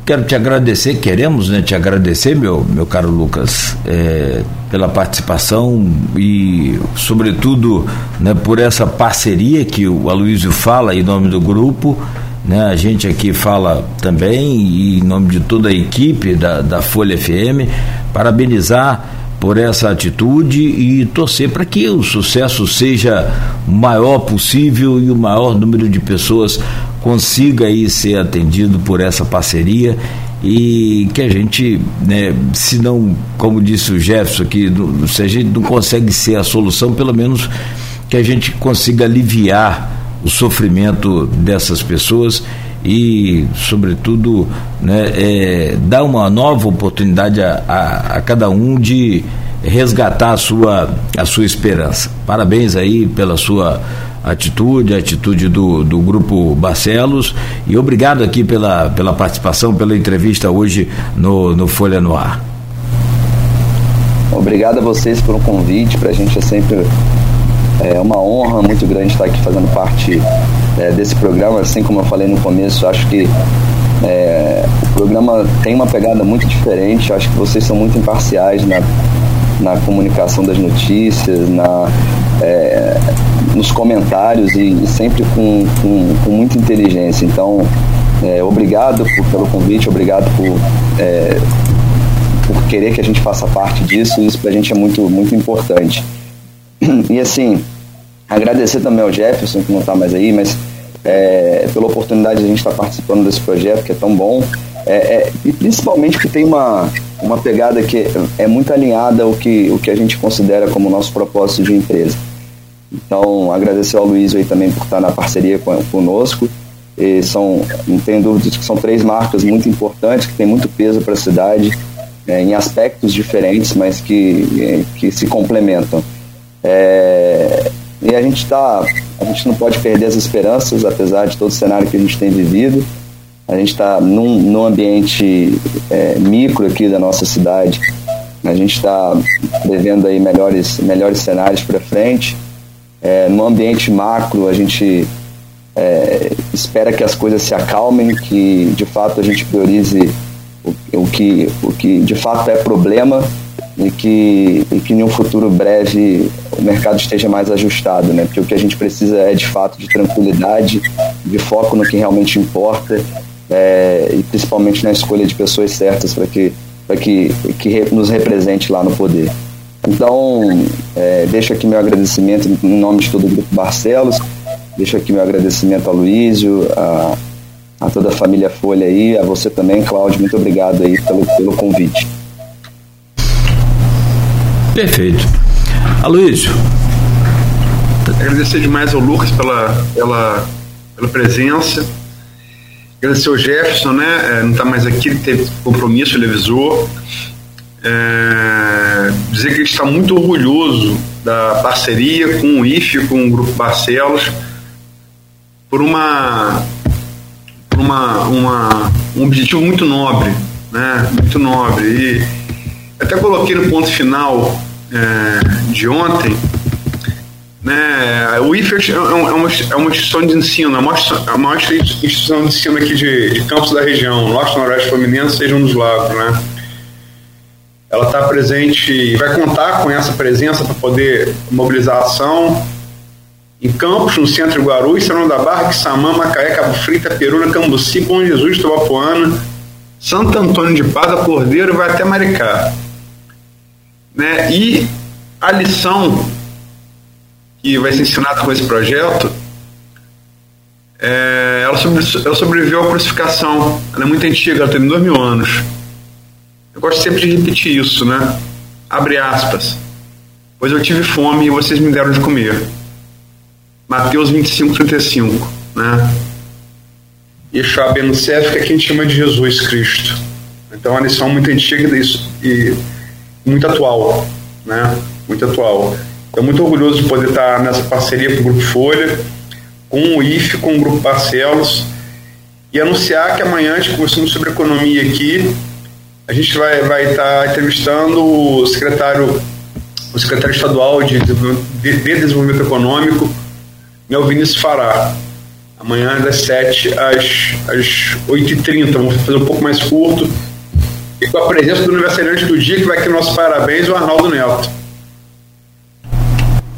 Quero te agradecer, queremos né, te agradecer, meu, meu caro Lucas, é, pela participação e, sobretudo, né, por essa parceria que o Aloysio fala em nome do grupo. Né, a gente aqui fala também, em nome de toda a equipe da, da Folha FM, parabenizar por essa atitude e torcer para que o sucesso seja o maior possível e o maior número de pessoas consiga aí ser atendido por essa parceria e que a gente, né, se não, como disse o Jefferson aqui, se a gente não consegue ser a solução, pelo menos que a gente consiga aliviar o sofrimento dessas pessoas e, sobretudo, né, é, dar uma nova oportunidade a, a, a cada um de resgatar a sua, a sua esperança. Parabéns aí pela sua atitude, a atitude do, do Grupo Barcelos e obrigado aqui pela, pela participação, pela entrevista hoje no, no Folha no Ar. Obrigado a vocês pelo convite, para a gente é sempre é uma honra muito grande estar aqui fazendo parte é, desse programa, assim como eu falei no começo, acho que é, o programa tem uma pegada muito diferente, acho que vocês são muito imparciais na, na comunicação das notícias, na, é, nos comentários e, e sempre com, com, com, muita inteligência. Então, é, obrigado por, pelo convite, obrigado por, é, por querer que a gente faça parte disso. Isso para a gente é muito, muito importante. [CLEARS THROAT] E assim, agradecer também ao Jefferson, que não está mais aí, mas é, pela oportunidade de a gente estar tá participando desse projeto que é tão bom. É, é, e principalmente que tem uma, uma pegada que é muito alinhada ao que, o que a gente considera como nosso propósito de empresa. Então, agradecer ao Luiz aí também por estar na parceria com, conosco. E são, não tenho dúvidas que são três marcas muito importantes, que têm muito peso para a cidade, é, em aspectos diferentes, mas que, é, que se complementam. É, e a gente está, a gente não pode perder as esperanças, apesar de todo o cenário que a gente tem vivido. A gente está num, num ambiente é, micro aqui da nossa cidade. A gente está prevendo aí melhores, melhores cenários para frente. É, no ambiente macro, a gente é, espera que as coisas se acalmem, que de fato a gente priorize o, o, que, o que de fato é problema e que, e que em um futuro breve o mercado esteja mais ajustado, né? Porque o que a gente precisa é de fato de tranquilidade, de foco no que realmente importa é, e principalmente na escolha de pessoas certas para que, que, que nos represente lá no poder. Então, é, deixo aqui meu agradecimento em nome de todo o Grupo Barcelos, deixo aqui meu agradecimento ao Luísio, a, a toda a família Folha aí, a você também, Cláudio, muito obrigado aí pelo, pelo convite. Perfeito. Aloysio. Agradecer demais ao Lucas pela, pela, pela presença. Agradecer ao Jefferson, né? É, não está mais aqui, ele teve compromisso, ele avisou. É, dizer que ele está muito orgulhoso da parceria com o IFE, com o Grupo Barcelos, por uma, por uma, uma um objetivo muito nobre, né? Muito nobre. E até coloquei no ponto final é, de ontem, né, o IFE é, é, uma, é uma instituição de ensino, é uma, é uma instituição de ensino aqui de, de campos da região, Norte, Noroeste Fluminense, seja um dos lados, né? ela está presente vai contar com essa presença para poder mobilizar a ação em Campos, no centro de Guarulhos, Serão da Barra, Quissamã, Macaé, Cabo Frita, Peruna, Cambuci, Bom Jesus, Tobapuana, Santo Antônio de Paz, Cordeiro e vai até Maricá. Né? E a lição que vai ser ensinada com esse projeto é, ela, sobre, ela sobreviveu à crucificação. Ela é muito antiga, ela tem dois mil anos. Eu gosto sempre de repetir isso, né? Abre aspas. Pois eu tive fome e vocês me deram de comer. Mateus 25, 35, né? Yeshua Ben Sef, que é quem chama de Jesus Cristo. Então é uma lição muito antiga disso e muito atual, né? Muito atual. Estou muito orgulhoso de poder estar nessa parceria com o Grupo Folha, com o IFE, com o Grupo Barcelos e anunciar que amanhã a gente conversando sobre economia aqui a gente vai vai estar entrevistando o secretário o secretário estadual de, de, de desenvolvimento econômico, né, o Vinícius Fará. Amanhã das 7 às, às 8h30, vamos fazer um pouco mais curto. E com a presença do aniversariante do dia, que vai aqui nosso parabéns, o Arnaldo Neto.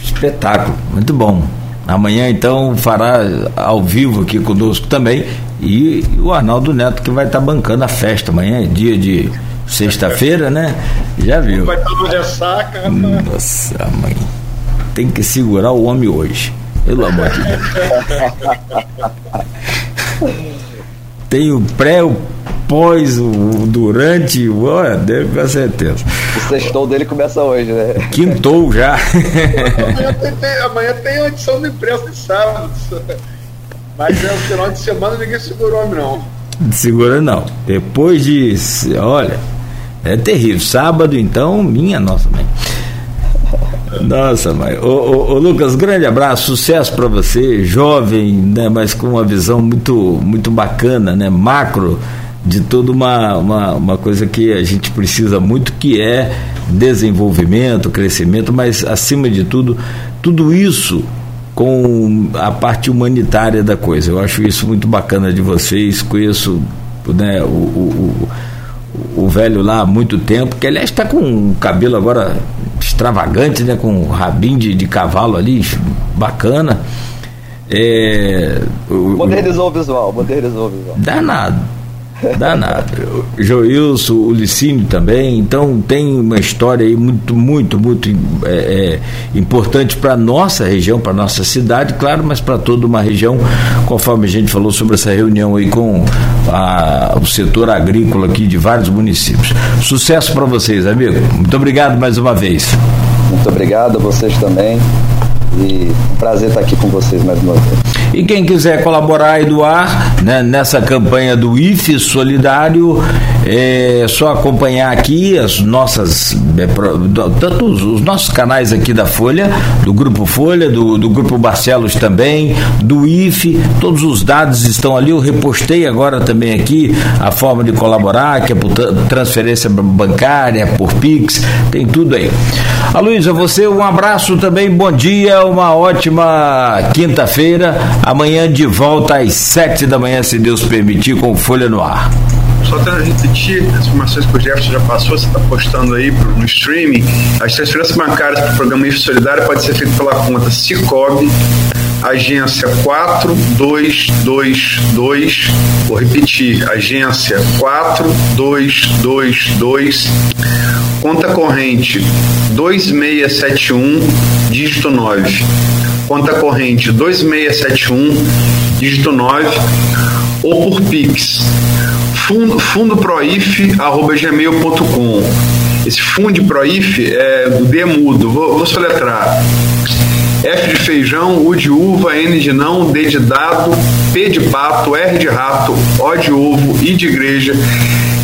Espetáculo, muito bom. Amanhã, então, fará ao vivo aqui conosco também. E o Arnaldo Neto que vai estar tá bancando a festa. Amanhã é dia de sexta-feira, né? Já viu. Vai estar no ressaca. Nossa, mãe. Tem que segurar o homem hoje. Pelo amor de Deus. [LAUGHS] Tem o pré, o pós, o durante, olha, deve com certeza. O sextou dele começa hoje, né? Quintou já. amanhã, tem, amanhã tem a edição do impresso de sábado. Mas é o final de semana ninguém segurou homem, não. Segura não. Depois de. Olha, é terrível. Sábado, então, minha nossa mãe. Nossa, mãe. Ô, ô, ô, Lucas, grande abraço, sucesso para você, jovem, né, mas com uma visão muito, muito bacana, né, macro de toda uma, uma, uma coisa que a gente precisa muito, que é desenvolvimento, crescimento, mas acima de tudo, tudo isso com a parte humanitária da coisa. Eu acho isso muito bacana de vocês. Conheço né, o, o, o, o velho lá há muito tempo, que aliás está com um cabelo agora extravagante, né, com um rabinho de, de cavalo ali, bacana. É, modernizou o visual, modernizou o visual. Danado. Danado. Joilson, o Licínio também. Então tem uma história aí muito, muito, muito é, é, importante para nossa região, para nossa cidade, claro, mas para toda uma região, conforme a gente falou sobre essa reunião aí com a, o setor agrícola aqui de vários municípios. Sucesso para vocês, amigo. Muito obrigado mais uma vez. Muito obrigado a vocês também. E um prazer estar aqui com vocês mais uma vez. E quem quiser colaborar e doar né, nessa campanha do IFE Solidário, é só acompanhar aqui as nossas, é, tanto os, os, nossos canais aqui da Folha, do Grupo Folha, do, do Grupo Barcelos também, do IFE, todos os dados estão ali. Eu repostei agora também aqui a forma de colaborar, que é por transferência bancária, por Pix, tem tudo aí. A Luísa, você um abraço também, bom dia, uma ótima quinta-feira. Amanhã de volta às sete da manhã, se Deus permitir, com Folha no Ar. Só para repetir as informações que o Jefferson já passou, você está postando aí no streaming. As transferências bancárias para o programa IF Solidário pode ser feito pela conta Cicobi, agência 4222, vou repetir, agência 4222, conta corrente 2671, dígito 9. Conta corrente 2671, dígito 9, ou por Pix, fundo, fundoproif.gmail.com. Esse fundo proif é D mudo, vou, vou soletrar. F de feijão, U de uva, N de não, D de dado, P de pato, R de rato, O de ovo, I de igreja,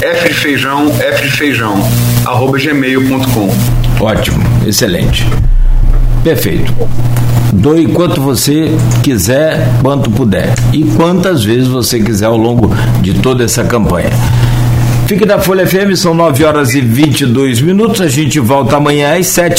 F de feijão, F de feijão, arroba gmail.com. Ótimo, excelente. Perfeito. Doe quanto você quiser, quanto puder. E quantas vezes você quiser ao longo de toda essa campanha. Fique da Folha FM, são 9 horas e 22 minutos. A gente volta amanhã às 7